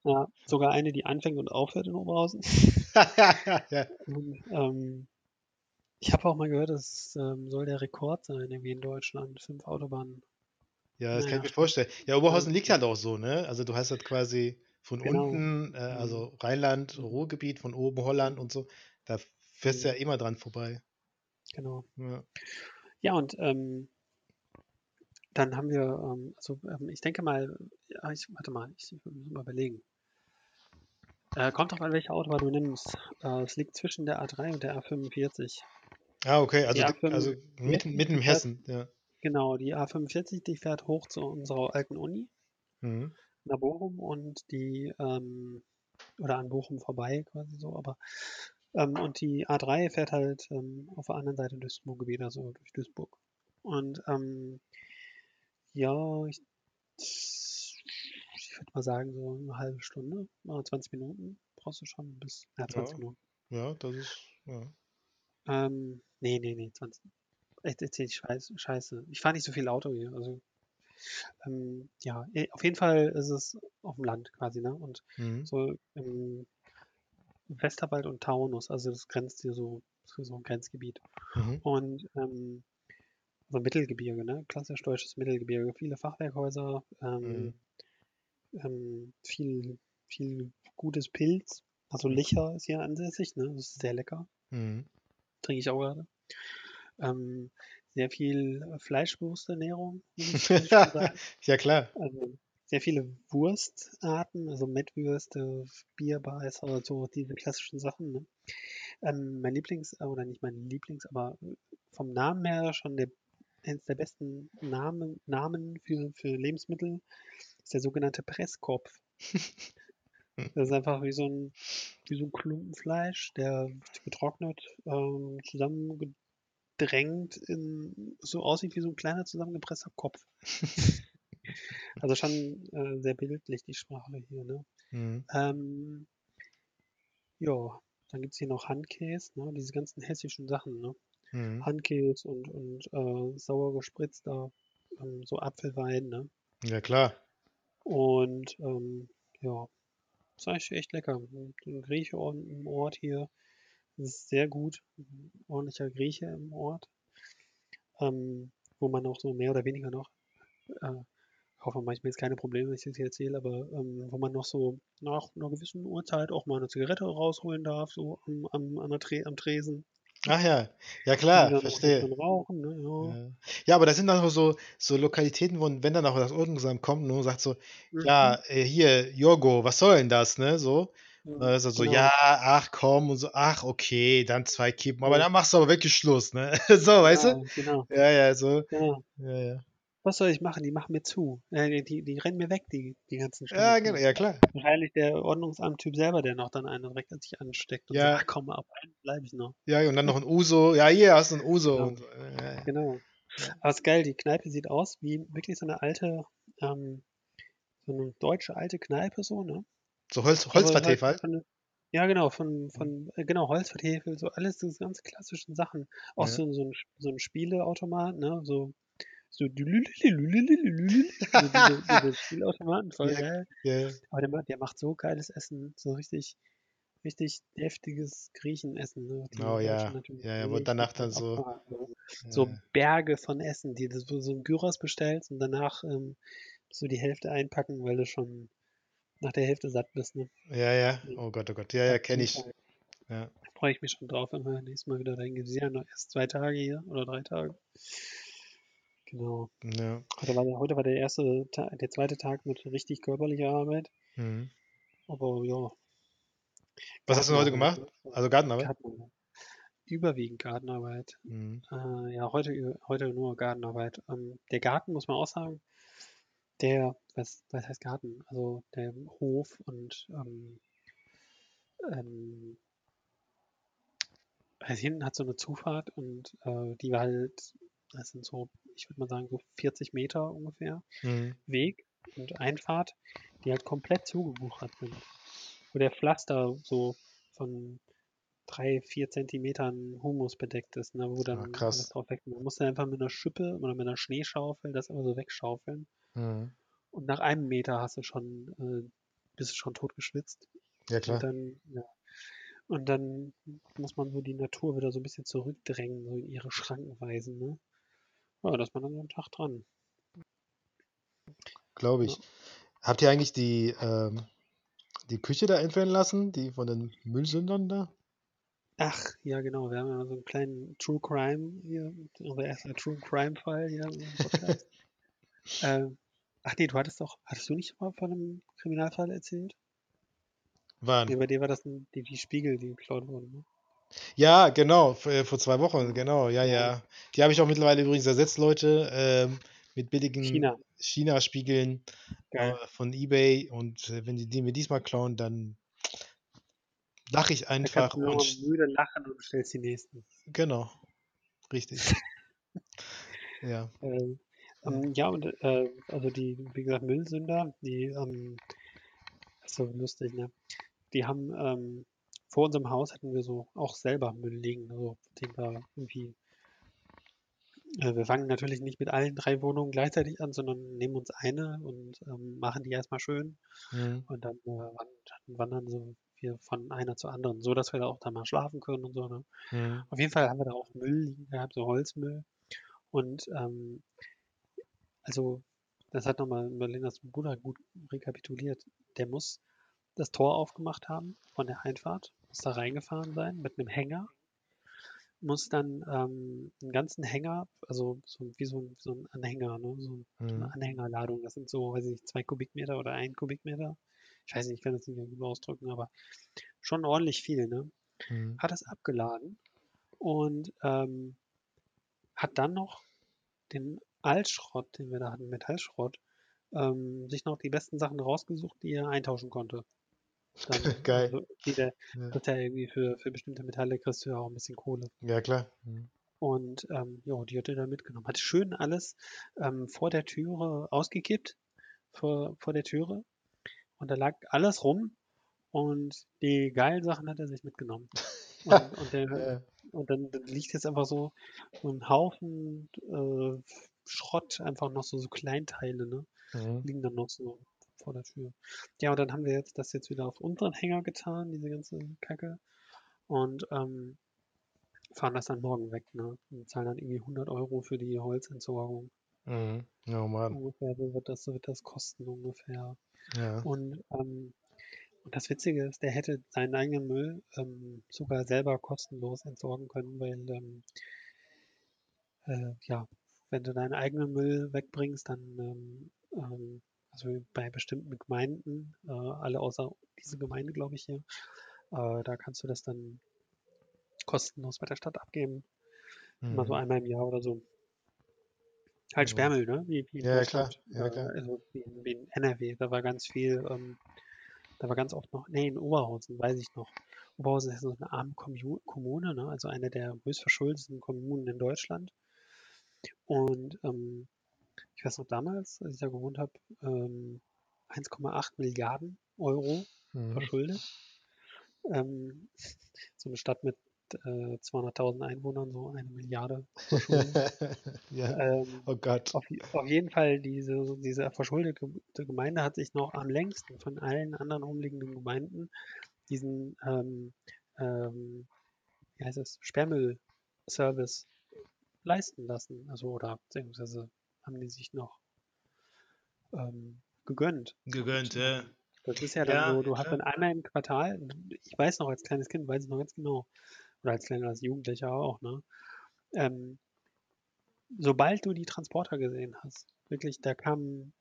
Ja, sogar eine, die anfängt und aufhört in Oberhausen. [LAUGHS] ja. Und, ähm, ich habe auch mal gehört, das ähm, soll der Rekord sein, irgendwie in Deutschland. Fünf Autobahnen. Ja, das kann ich Naja, mir vorstellen. Ja, Oberhausen liegt halt auch so, ne? Also du hast halt quasi von genau. unten, äh, also Rheinland. Ruhrgebiet, von oben Holland und so. Da fährst du ja Mhm. immer dran vorbei. Genau. Ja. Ja, und ähm, dann haben wir, ähm, also ähm, ich denke mal, ja, ich, warte mal, ich, ich muss mal überlegen. Äh, kommt drauf an, welche Autobahn du nimmst. Äh, es liegt zwischen der A3 und der A45. Ah, okay, also, Die di- also A45, mitten, mitten im Hessen, ja. genau, die A45, die fährt hoch zu unserer alten Uni Mhm. nach Bochum und die, ähm, oder an Bochum vorbei quasi so, aber ähm, und die A3 fährt halt ähm, auf der anderen Seite durchs Ruhrgebiet, also durch Duisburg. Und ähm, ja, ich, ich würde mal sagen, so eine halbe Stunde, äh, 20 Minuten brauchst du schon bis, ja, 20 Ja, Minuten. ja, das ist, ja. Ähm, nee, nee, nee, 20. Echt, erzähl ich Scheiße, Scheiße. Ich fahre nicht so viel Auto hier, also ähm, ja, eh, auf jeden Fall ist es auf dem Land quasi, ne? Und Mhm. so im Westerwald und Taunus, also das grenzt hier so, so so ein Grenzgebiet. Mhm. Und ähm, so Mittelgebirge, ne? Klassisch deutsches Mittelgebirge, viele Fachwerkhäuser, ähm, Mhm. ähm, viel, viel gutes Pilz. Also Mhm. Licher ist hier ansässig, ne? Das ist sehr lecker. Mhm. Trinke ich auch gerade. Ähm, sehr viel fleischbewusste Ernährung. [LAUGHS] Ja, klar. Also sehr viele Wurstarten, also Mettwürste, Bierbeißer, so diese klassischen Sachen. Ne? Ähm, mein Lieblings, oder nicht mein Lieblings, aber vom Namen her schon der, eines der besten Namen, Namen für, für Lebensmittel ist der sogenannte Presskopf. Das ist einfach wie so ein, wie so ein Klumpen Fleisch, der getrocknet, ähm, zusammengedrängt in, so aussieht wie so ein kleiner zusammengepresster Kopf. [LAUGHS] Also schon äh, sehr bildlich die Sprache hier, ne? Mhm. Ähm, ja, dann gibt es hier noch Handkäse, ne? diese ganzen hessischen Sachen. Ne? Mhm. Handkäse und, und äh, sauer gespritzter, ähm, so Apfelwein. Ne? Ja, klar. Und ähm, ja, ist eigentlich echt lecker. Ein Grieche im Ort hier ist sehr gut. Ein ordentlicher Grieche im Ort. Ähm, wo man auch so mehr oder weniger noch, äh, hoffe manchmal jetzt keine Probleme, wenn ich das hier erzähle, aber ähm, wo man noch so nach einer gewissen Uhrzeit auch mal eine Zigarette rausholen darf, so am, am, Tre am Tresen. Ach ja, ja klar, verstehe. rauchen, ne? Ja. Ja. ja, aber das sind dann auch so, so Lokalitäten, wo, wenn dann auch das Ordnungsamt kommt ne, und sagt so, Mhm. ja, äh, hier, Jorgo, was soll denn das, ne? So. Ist er so, Genau. ja, ach komm, und so, ach, okay, dann zwei Kippen, aber Ja. dann machst du aber wirklich Schluss, ne? [LAUGHS] So, weißt du? Genau, Ja, ja, so. genau. Ja, ja. Was soll ich machen? Die machen mir zu. Äh, die, die, rennen mir weg, die, die ganzen Ja, Studenten. genau, ja, klar. Wahrscheinlich der Ordnungsamt-Typ selber, der noch dann einen direkt an sich ansteckt und Ja. sagt, ach komm, ab einen bleibe ich noch. Ja, und dann noch ein Uso. Ja, hier hast du ein Uso. Genau. Und, ja, ja. Genau. Aber ist geil, die Kneipe sieht aus wie wirklich so eine alte, ähm, so eine deutsche alte Kneipe, so, ne? So Holz, Aber Holzvertäfe halt. von, ja, genau, von, von, äh, genau, Holzvertäfel, so alles diese ganz klassischen Sachen. Auch Ja. so, so, ein, so ein Spieleautomat, ne? So, so Spielautomaten voll ja, geil. Ja. Aber der macht, der macht so geiles Essen, so richtig, richtig deftiges Griechenessen. Ne? Genau, oh, ja. Ja, ja, wo danach dann so. Abfahren, ne? So ja. Berge von Essen, die du so ein Gyros bestellst und danach ähm, so die Hälfte einpacken, weil du schon nach der Hälfte satt bist. Ne? Ja, ja. Oh Gott, oh Gott. Ja, ja, kenne ich. Ja. Da freue ich mich schon drauf, wenn wir nächstes Mal wieder dahin gehen. Sie ja noch erst zwei Tage hier oder drei Tage. Genau. ja. Heute war der, heute war der erste, der zweite Tag mit richtig körperlicher Arbeit. Mhm. Aber ja, Was hast du heute gemacht? Also Gartenarbeit? Gartenarbeit. Überwiegend Gartenarbeit. Mhm. Äh, ja, heute, heute nur Gartenarbeit. Ähm, der Garten, muss man auch sagen, der, was, was heißt Garten? Also der Hof und ähm, ähm, also hinten hat so eine Zufahrt und äh, die war halt, das sind so, ich würde mal sagen, so 40 Meter ungefähr Mhm. Weg und Einfahrt, die halt komplett zugebuchert sind. Wo der Pflaster so von drei, vier Zentimetern Humus bedeckt ist, ne, wo dann alles krass. drauf weg. Man muss dann einfach mit einer Schippe oder mit einer Schneeschaufel das immer so wegschaufeln. Mhm. Und nach einem Meter hast du schon, äh, bist du schon tot geschwitzt. Ja, Und klar. dann, ja. Und dann muss man so die Natur wieder so ein bisschen zurückdrängen, so in ihre Schranken weisen, ne? Ja, da ist man dann so einen Tag dran. Glaube Ja. ich. Habt ihr eigentlich die, ähm, die Küche da entfernen lassen? Die von den Müllsündern da? Ach, ja, genau. Wir haben ja so einen kleinen True Crime hier, unser erster True Crime Fall hier im Podcast. [LAUGHS] ähm, ach nee, du hattest doch, hattest du nicht mal von einem Kriminalfall erzählt? Wann? bei dir war das ein, die, die Spiegel, die geklaut wurden, ne? Ja, genau, vor, äh, vor zwei Wochen, genau, ja, Ja. Die habe ich auch mittlerweile übrigens ersetzt, Leute, ähm, mit billigen China. China-Spiegeln äh, von eBay. Und äh, wenn die die mir diesmal klauen, dann lache ich Da einfach kannst du nur und müde lachen und stellst die nächsten. genau, richtig. [LAUGHS] Ja. Ähm, Ja. ähm, ja, und äh, also die, wie gesagt, Müllsünder, die, ähm, das ist so lustig, ne? Die haben, ähm, vor unserem Haus hatten wir so auch selber Müll liegen, also den wir irgendwie, äh, wir fangen natürlich nicht mit allen drei Wohnungen gleichzeitig an, sondern nehmen uns eine und ähm, machen die erstmal schön Mhm. und dann äh, wandern, so wir von einer zur anderen, so dass wir da auch dann mal schlafen können und so, ne? Mhm. Auf jeden Fall haben wir da auch Müll liegen gehabt, so Holzmüll. Und ähm, also, das hat nochmal Marlenas Bruder gut rekapituliert. Der muss das Tor aufgemacht haben von der Einfahrt, muss da reingefahren sein mit einem Hänger, muss dann ähm, einen ganzen Hänger, also so, wie so, ein- so ein Anhänger, ne? so, eine Mhm. Anhängerladung, das sind so, weiß ich nicht, zwei Kubikmeter oder ein Kubikmeter. Ich weiß nicht, ich kann das nicht gut ausdrücken, aber schon ordentlich viel, ne? Mhm. hat es abgeladen und ähm, hat dann noch den Altschrott, den wir da hatten, Metallschrott, ähm, sich noch die besten Sachen rausgesucht, die er eintauschen konnte. Dann, [LAUGHS] Geil. also jeder Ja. kriegt ja irgendwie für, für bestimmte Metalle kriegst du ja auch ein bisschen Kohle. ja, klar. Mhm. Und ähm, ja, die hat er da mitgenommen. Hat schön alles ähm, vor der Türe ausgekippt, vor, vor der Türe. Und da lag alles rum und die geilen Sachen hat er sich mitgenommen. [LAUGHS] Und, und, der, Ja. und dann, dann liegt jetzt einfach so, so ein Haufen äh, Schrott, einfach noch so, so Kleinteile, ne? Mhm. Liegen dann noch so vor der Tür. Ja, und dann haben wir jetzt das jetzt wieder auf unseren Hänger getan, diese ganze Kacke. Und ähm, fahren das dann morgen weg, ne? Und zahlen dann irgendwie 100 Euro für die Holzentsorgung. Mhm. Oh Mann. Ungefähr so wird das, so wird das kosten ungefähr. Ja. Und, ähm, und das Witzige ist, der hätte seinen eigenen Müll ähm, sogar selber kostenlos entsorgen können, weil ähm, äh, ja, wenn du deinen eigenen Müll wegbringst, dann ähm, ähm, also bei bestimmten Gemeinden, äh, alle außer diese Gemeinde, glaube ich hier, äh, da kannst du das dann kostenlos bei der Stadt abgeben. Immer so Mhm. einmal im Jahr oder so. Halt. Sperrmüll, ne? Wie, wie in Ja, klar. Ja, äh, klar. Also wie in, wie in NRW. Da war ganz viel, ähm, da war ganz oft noch, nee, in Oberhausen, weiß ich noch. Oberhausen ist so eine arme Kommu- Kommune, ne? Also eine der höchst verschuldeten Kommunen in Deutschland. Und ähm, ich weiß noch damals, als ich da gewohnt habe, ähm, 1,8 Milliarden Euro Mhm. verschuldet. Ähm, [LAUGHS] so eine Stadt mit äh, 200.000 Einwohnern, so eine Milliarde Verschuldung. [LAUGHS] ja. ähm, Oh Gott. auf, auf jeden Fall, diese, diese verschuldete Gemeinde hat sich noch am längsten von allen anderen umliegenden Gemeinden diesen, ähm, ähm, wie heißt es, Sperrmüll-Service leisten lassen. Also, oder beziehungsweise haben die sich noch ähm, gegönnt. Gegönnt, Und, ja. Das ist ja dann Ja, so, du hast klar. dann einmal im Quartal, ich weiß noch als kleines Kind, weiß ich noch ganz genau, oder als kleiner als Jugendlicher auch, ne? Ähm, sobald du die Transporter gesehen hast, wirklich, da kamen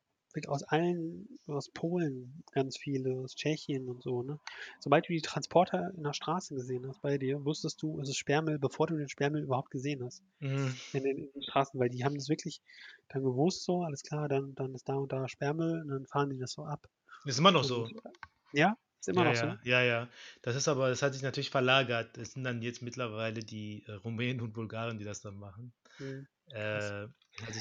aus allen, aus Polen ganz viele, aus Tschechien und so, ne? Sobald du die Transporter in der Straße gesehen hast bei dir, wusstest du, es ist Sperrmüll, bevor du den Sperrmüll überhaupt gesehen hast Mhm. in den, in den Straßen, weil die haben das wirklich dann gewusst, so, alles klar, dann, dann ist da und da Sperrmüll und dann fahren die das so ab. Ist immer noch so. Und, ja, ist immer ja, noch ja, so. ja, ja. Das ist aber, das hat sich natürlich verlagert. Es sind dann jetzt mittlerweile die äh, Rumänen und Bulgaren, die das dann machen. Hm. Äh,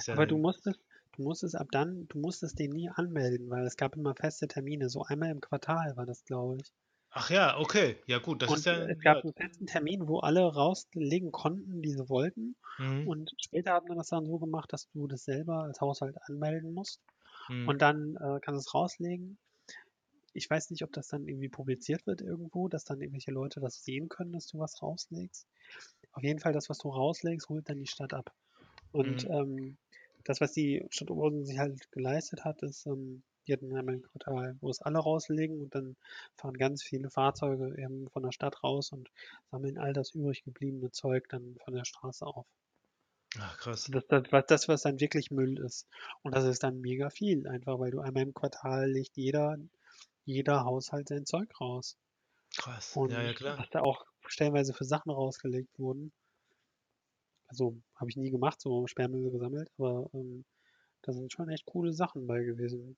Aber du musstest, du musstest ab dann, du musstest den nie anmelden, weil es gab immer feste Termine. So einmal im Quartal war das, glaube ich. Ach ja, okay. Ja gut, das und ist ja. es gab ja. einen festen Termin, wo alle rauslegen konnten, die sie wollten. Mhm. Und später hat man das dann so gemacht, dass du das selber als Haushalt anmelden musst. Mhm. Und dann äh, kannst du es rauslegen. Ich weiß nicht, ob das dann irgendwie publiziert wird irgendwo, dass dann irgendwelche Leute das sehen können, dass du was rauslegst. Auf jeden Fall, das, was du rauslegst, holt dann die Stadt ab. Und Mhm. ähm, das, was die Stadt Oberhausen sich halt geleistet hat, ist, ähm, die hatten einmal ein Quartal, wo es alle rauslegen und dann fahren ganz viele Fahrzeuge eben von der Stadt raus und sammeln all das übrig gebliebene Zeug dann von der Straße auf. Ach krass. Das, das, was, das, was dann wirklich Müll ist. Und das ist dann mega viel, einfach weil du einmal im Quartal legt jeder, jeder Haushalt sein Zeug raus. Krass. Und Ja, ja, klar. was da auch stellenweise für Sachen rausgelegt wurden. Also habe ich nie gemacht, so Sperrmüll gesammelt, aber ähm, da sind schon echt coole Sachen bei gewesen.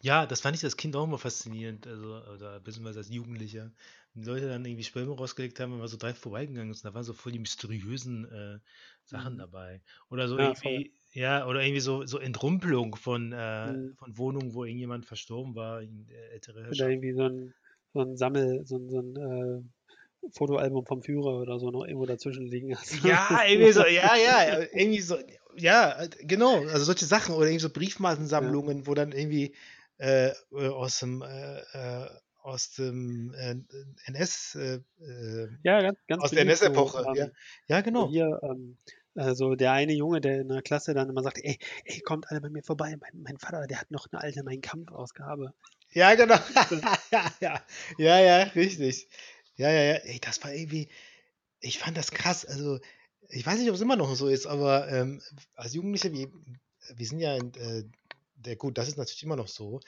Ja, das fand ich als Kind auch immer faszinierend, also, oder beziehungsweise als Jugendlicher. Wenn die Leute dann irgendwie Sperrmüll rausgelegt haben, wenn man so drei vorbeigegangen ist, und da waren so voll die mysteriösen äh, Sachen Mhm. dabei. Oder so Ja, voll. irgendwie, ja, oder irgendwie so, so Entrümpelung von, äh, Mhm. von Wohnungen, wo irgendjemand verstorben war, ältere Oder irgendwie so ein, so ein Sammel, so ein, so ein äh, Fotoalbum vom Führer oder so noch irgendwo dazwischen liegen hast. [LAUGHS] Ja, irgendwie so, [LAUGHS] ja, ja, irgendwie so, ja, äh, genau, also solche Sachen oder irgendwie so Briefmarkensammlungen, wo dann irgendwie äh, äh, aus dem, äh, äh, aus dem äh, NS, äh, äh, Ja, ganz, ganz aus der so, NS-Epoche, ja. ähm, Ja, so genau. hier, ähm, also der eine Junge, der in der Klasse dann immer sagt, ey, ey, kommt alle bei mir vorbei, mein, mein Vater, der hat noch eine alte Mein Kampf-Ausgabe. Ja, genau. ja, ja, [LAUGHS] ja, ja, richtig. Ja, ja, ja. Ey, das war irgendwie, ich fand das krass. Also, ich weiß nicht, ob es immer noch so ist, aber ähm, als Jugendliche, wir, wir sind ja, in, äh, der, gut, das ist natürlich immer noch so.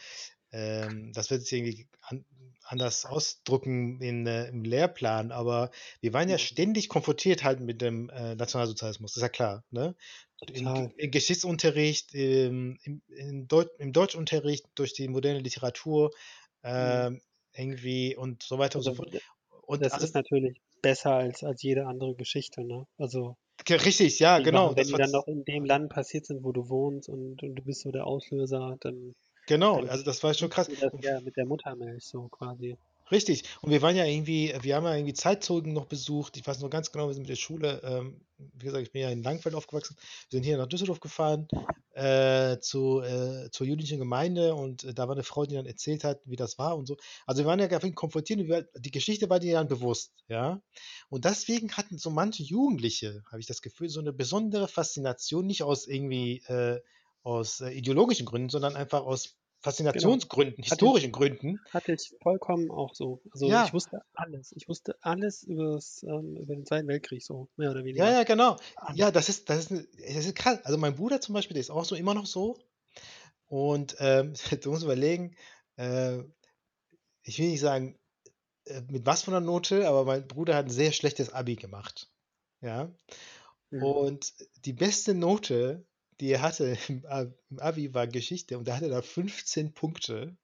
Ähm, das wird sich irgendwie an, anders ausdrücken in, äh, im Lehrplan, aber wir waren ja Mhm. ständig konfrontiert halt mit dem äh, Nationalsozialismus, das ist ja klar. Ne? Im. Im Geschichtsunterricht, im, im, Deut im Deutschunterricht, durch die moderne Literatur, ähm, irgendwie und so weiter und so Also, fort. Und das ist natürlich besser als, als jede andere Geschichte, ne? Also richtig, ja, genau. Sachen, wenn die dann noch in dem Land passiert sind, wo du wohnst und, und du bist so der Auslöser, dann Genau, Dann also das war schon krass. das ja mit der Muttermilch so quasi. Richtig. Und wir waren ja irgendwie, wir haben ja irgendwie Zeitzeugen noch besucht. Ich weiß noch ganz genau, wir sind mit der Schule, ähm, wie gesagt, ich bin ja in Langfeld aufgewachsen. Wir sind hier nach Düsseldorf gefahren äh, zu, äh, zur jüdischen Gemeinde und äh, da war eine Frau, die dann erzählt hat, wie das war und so. Also wir waren ja einfach konfrontiert die Geschichte war dir dann bewusst, ja. Und deswegen hatten so manche Jugendliche, habe ich das Gefühl, so eine besondere Faszination, nicht aus irgendwie äh, aus äh, ideologischen Gründen, sondern einfach aus Faszinationsgründen, historischen Gründen. Hatte ich vollkommen auch so. Also Ja. ich wusste alles. Ich wusste alles übers, ähm, über den Zweiten Weltkrieg so, mehr oder weniger. Ja, ja, genau. Alles. Ja, das ist, das ist, das ist krass. Also mein Bruder zum Beispiel, der ist auch so immer noch so. Und ähm, [LAUGHS] du musst überlegen, äh, ich will nicht sagen, äh, mit was von einer Note, aber mein Bruder hat ein sehr schlechtes Abi gemacht. Ja. Mhm. Und die beste Note, die er hatte [LAUGHS] im Abi, war Geschichte und da hatte er 15 Punkte.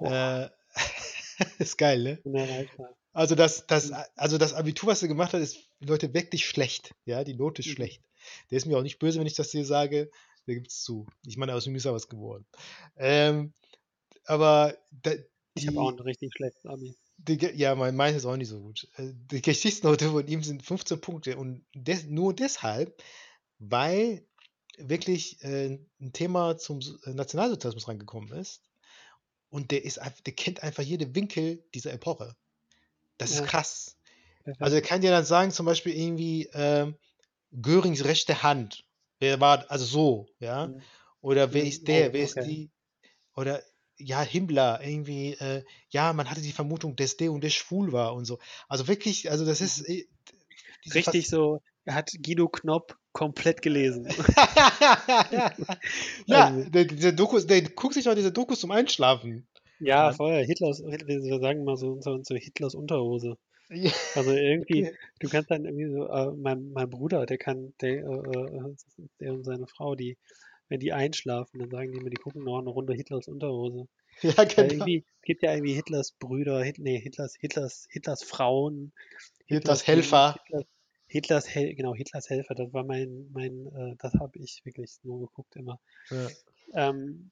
Äh, [LAUGHS] ist geil, ne? unerreichbar. Also das, das, Mhm. also das Abitur, was er gemacht hat, ist Leute wirklich schlecht. Ja, die Note ist Mhm. schlecht. Der ist mir auch nicht böse, wenn ich das hier sage. Der gibt's zu. Ich meine, aus ihm ist ja was geworden. Ähm, aber da, Ich habe die, auch ein richtig schlechtes Abi. die, ja, mein, meins ist auch nicht so gut. Äh, Die Geschichtsnote von ihm sind 15 Punkte und des, nur deshalb, weil wirklich äh, ein Thema zum äh, Nationalsozialismus rangekommen ist und der ist, der kennt einfach jede Winkel dieser Epoche. Das ist Ja. krass. Perfekt. Also er kann dir dann sagen, zum Beispiel irgendwie ähm, Görings rechte Hand. Wer war, also so, ja? Mhm. Oder wer Mhm. ist der, Oh, wer ist okay. die? Oder ja, Himmler, irgendwie, äh, ja, man hatte die Vermutung, dass der und der schwul war und so. Also wirklich, also das ist äh, diese Richtig so, er hat Guido Knopp komplett gelesen. [LAUGHS] [LAUGHS] ja, Also- der, Dokus, der guckt sich mal diese Dokus zum Einschlafen. Ja, voll. Hitlers, wir sagen mal so, so, so Hitlers Unterhose. Ja, Also irgendwie, [LAUGHS] du kannst dann irgendwie so, äh, mein, mein Bruder, der kann, der, äh, äh, der und seine Frau, die, wenn die einschlafen, dann sagen die mir, die gucken noch eine Runde Hitlers Unterhose. ja genau. irgendwie gibt ja irgendwie Hitlers Brüder, Hit, nee, Hitlers, Hitlers, Hitlers Frauen, Hitlers Ding, Helfer. Hitlers, Hitlers Hel genau, Hitlers Helfer, das war mein, mein, äh, das habe ich wirklich nur geguckt immer. Ja. Ähm,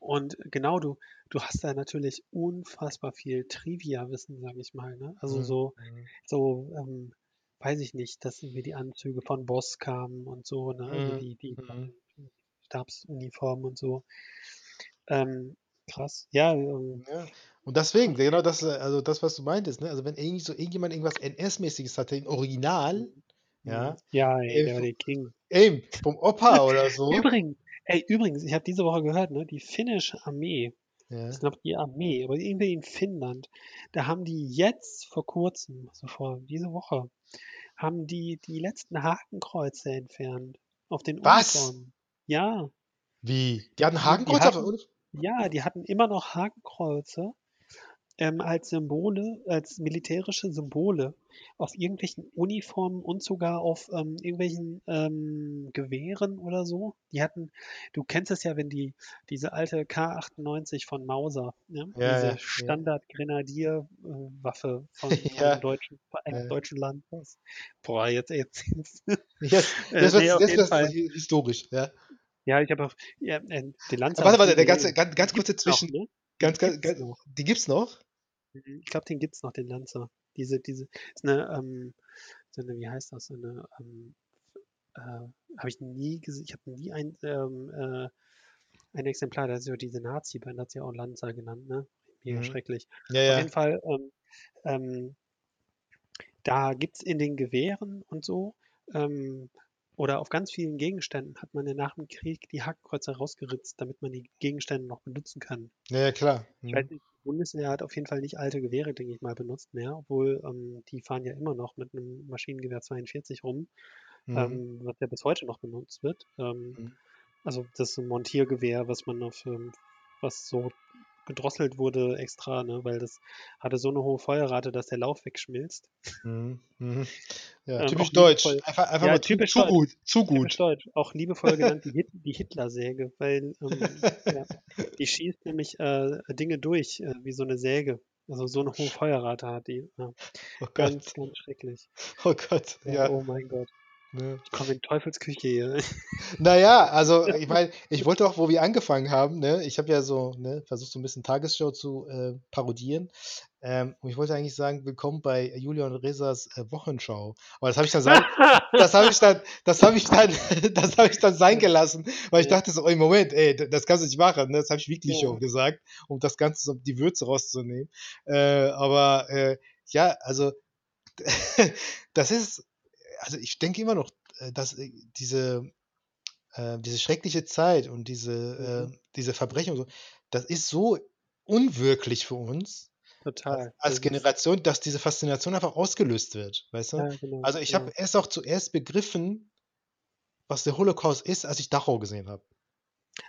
und genau, du, du hast da natürlich unfassbar viel Trivia-Wissen, sag ich mal. Ne? Also Mhm. so, Mhm. so, ähm, weiß ich nicht, dass irgendwie die Anzüge von Boss kamen und so, ne? Also Mhm. die, die Mhm. Stabsuniformen und so. Ähm, krass. Ja, ähm, Ja. Und deswegen, genau das, äh, also das, was du meintest, ne? Also wenn irgendwie so irgendjemand irgendwas NS-mäßiges hatte, im Original, ja, ja, ey, Ey, der war der King. eben, vom Opa [LAUGHS] oder so. Übrigens, ey, übrigens, ich habe diese Woche gehört, ne, die finnische Armee, Ja. ich glaube die Armee, aber irgendwie in Finnland, da haben die jetzt vor kurzem, also vor diese Woche, haben die die letzten Hakenkreuze entfernt auf den Was? Uniformen. Ja, Wie? Die hatten Die- Hakenkreuz die auf hatten- Uniform? ja, die hatten immer noch Hakenkreuze ähm, als Symbole, als militärische Symbole auf irgendwelchen Uniformen und sogar auf ähm, irgendwelchen ähm, Gewehren oder so. Die hatten, du kennst es ja, wenn die diese alte K98 von Mauser, ne? Ja, diese ja. Standard-Grenadier-Waffe von [LAUGHS] Ja. einem deutschen, Ja. deutschen Land. Boah, jetzt, jetzt. [LAUGHS] Jetzt, [LAUGHS] Äh, jetzt nee, wird's- auf jetzt jeden wird's Fall. hi- historisch, ja. Ja, ich habe auch ja, äh, die Lanze. Warte, warte, der ganze, ganz, ganz kurze gibt's noch, Zwischen. ne? Ganz, ganz, ganz, die gibt's noch? Mhm, Ich glaube, den gibt's noch, den Lancer. Diese, diese, ist eine, ähm, so eine, wie heißt das, so eine, ähm, äh, habe ich nie gesehen, ich habe nie ein, ähm, äh, ein Exemplar, das ist ja diese Nazi-Band, hat sie ja auch Lancer genannt, ne? Mega Mhm. schrecklich. Ja, Auf ja. jeden Fall, ähm, ähm, da gibt's in den Gewehren und so, ähm, oder auf ganz vielen Gegenständen hat man ja nach dem Krieg die Hakenkreuze rausgeritzt, damit man die Gegenstände noch benutzen kann. Ja, ja, klar. Ich Mhm. weiß nicht, Bundeswehr hat auf jeden Fall nicht alte Gewehre, denke ich mal, benutzt mehr, obwohl ähm, die fahren ja immer noch mit einem Maschinengewehr 42 rum, Mhm. ähm, was ja bis heute noch benutzt wird. Ähm, Mhm. also das Montiergewehr, was man auf, ähm, was so gedrosselt wurde extra, ne, weil das hatte so eine hohe Feuerrate, dass der Lauf wegschmilzt. Mhm. Mhm. Ja, Ähm, typisch deutsch. Einfach, einfach Ja, mal zu, typisch zu deutsch. gut. Zu Typisch gut. deutsch, auch liebevoll [LAUGHS] genannt die, Hit die Hitlersäge, weil ähm, ja, die schießt nämlich äh, Dinge durch, äh, wie so eine Säge. Also so eine hohe Feuerrate hat die. Ja. Oh Gott. Ganz, ganz schrecklich. Oh Gott. Ja. Oh mein Gott. Ne? Ich komme in Teufelsküche hier. [LAUGHS] Naja, also ich meine, ich wollte auch, wo wir angefangen haben, ne? Ich habe ja so, ne, versucht so ein bisschen Tagesshow zu äh, parodieren. Ähm, und ich wollte eigentlich sagen, willkommen bei Julian Rezas äh, Wochenschau. Aber das habe ich dann sein, [LAUGHS] das habe ich dann, das habe ich dann, [LAUGHS] das habe ich dann sein gelassen, weil ich Ja. dachte so, ey, Moment, ey, das kannst du nicht machen. Ne? Das habe ich Weekly Ja. Show gesagt, um das Ganze so die Würze rauszunehmen. Äh, aber äh, ja, also das ist, also ich denke immer noch, äh, dass äh, diese, äh, diese schreckliche Zeit und diese, Mhm. äh, diese Verbrechen und so, das ist so unwirklich für uns Total. als Generation, dass diese Faszination einfach ausgelöst wird, weißt du? Ja, genau. Also ich ja. habe erst auch zuerst begriffen, was der Holocaust ist, als ich Dachau gesehen habe.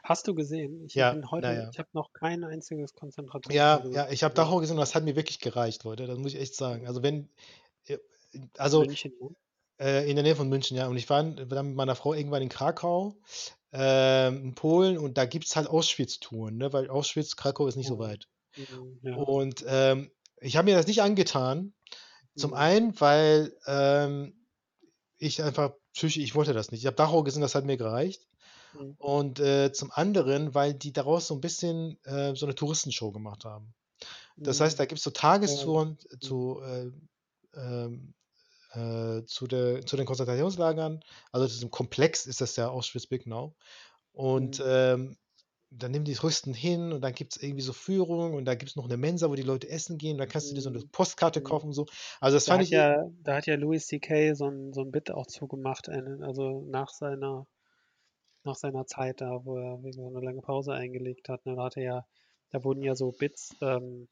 Hast du gesehen? Ich Ja, bin heute, ja. ich habe noch kein einziges Konzentrationslager Ja, gesehen. ja, ich habe Dachau gesehen und das hat mir wirklich gereicht, Leute. Das muss ich echt sagen. Also wenn, äh, also München, ne? Äh, in der Nähe von München, ja. Und ich war, dann mit meiner Frau irgendwann in Krakau, ähm, in Polen, und da gibt es halt Auschwitz-Touren, ne? weil Auschwitz, Krakau ist nicht so Oh. weit. Mhm, Ja. Und ähm, ich habe mir das nicht angetan. Zum Mhm. einen, weil ähm, ich einfach psychisch, ich wollte das nicht. Ich habe Dachau gesehen, das hat mir gereicht. Mhm. Und äh, zum anderen, weil die daraus so ein bisschen äh, so eine Touristenshow gemacht haben. Das heißt, da gibt es so Tagestouren zu, äh, ähm, äh, zu, der, zu den Konzentrationslagern. Also zu diesem Komplex ist das ja Auschwitz-Birkenau. Und Mhm. ähm, dann nehmen die Touristen hin und dann gibt es irgendwie so Führungen und da gibt es noch eine Mensa, wo die Leute essen gehen. Da kannst du dir so eine Mhm. Postkarte Mhm. kaufen und so. Also das Da fand hat ich. ja, da hat ja Louis C.K. so ein, so ein Bit auch zugemacht, einen, also nach seiner, nach seiner Zeit da, wo er wegen so eine lange Pause eingelegt hat. Ne, da hat er ja, da wurden ja so Bits ähm,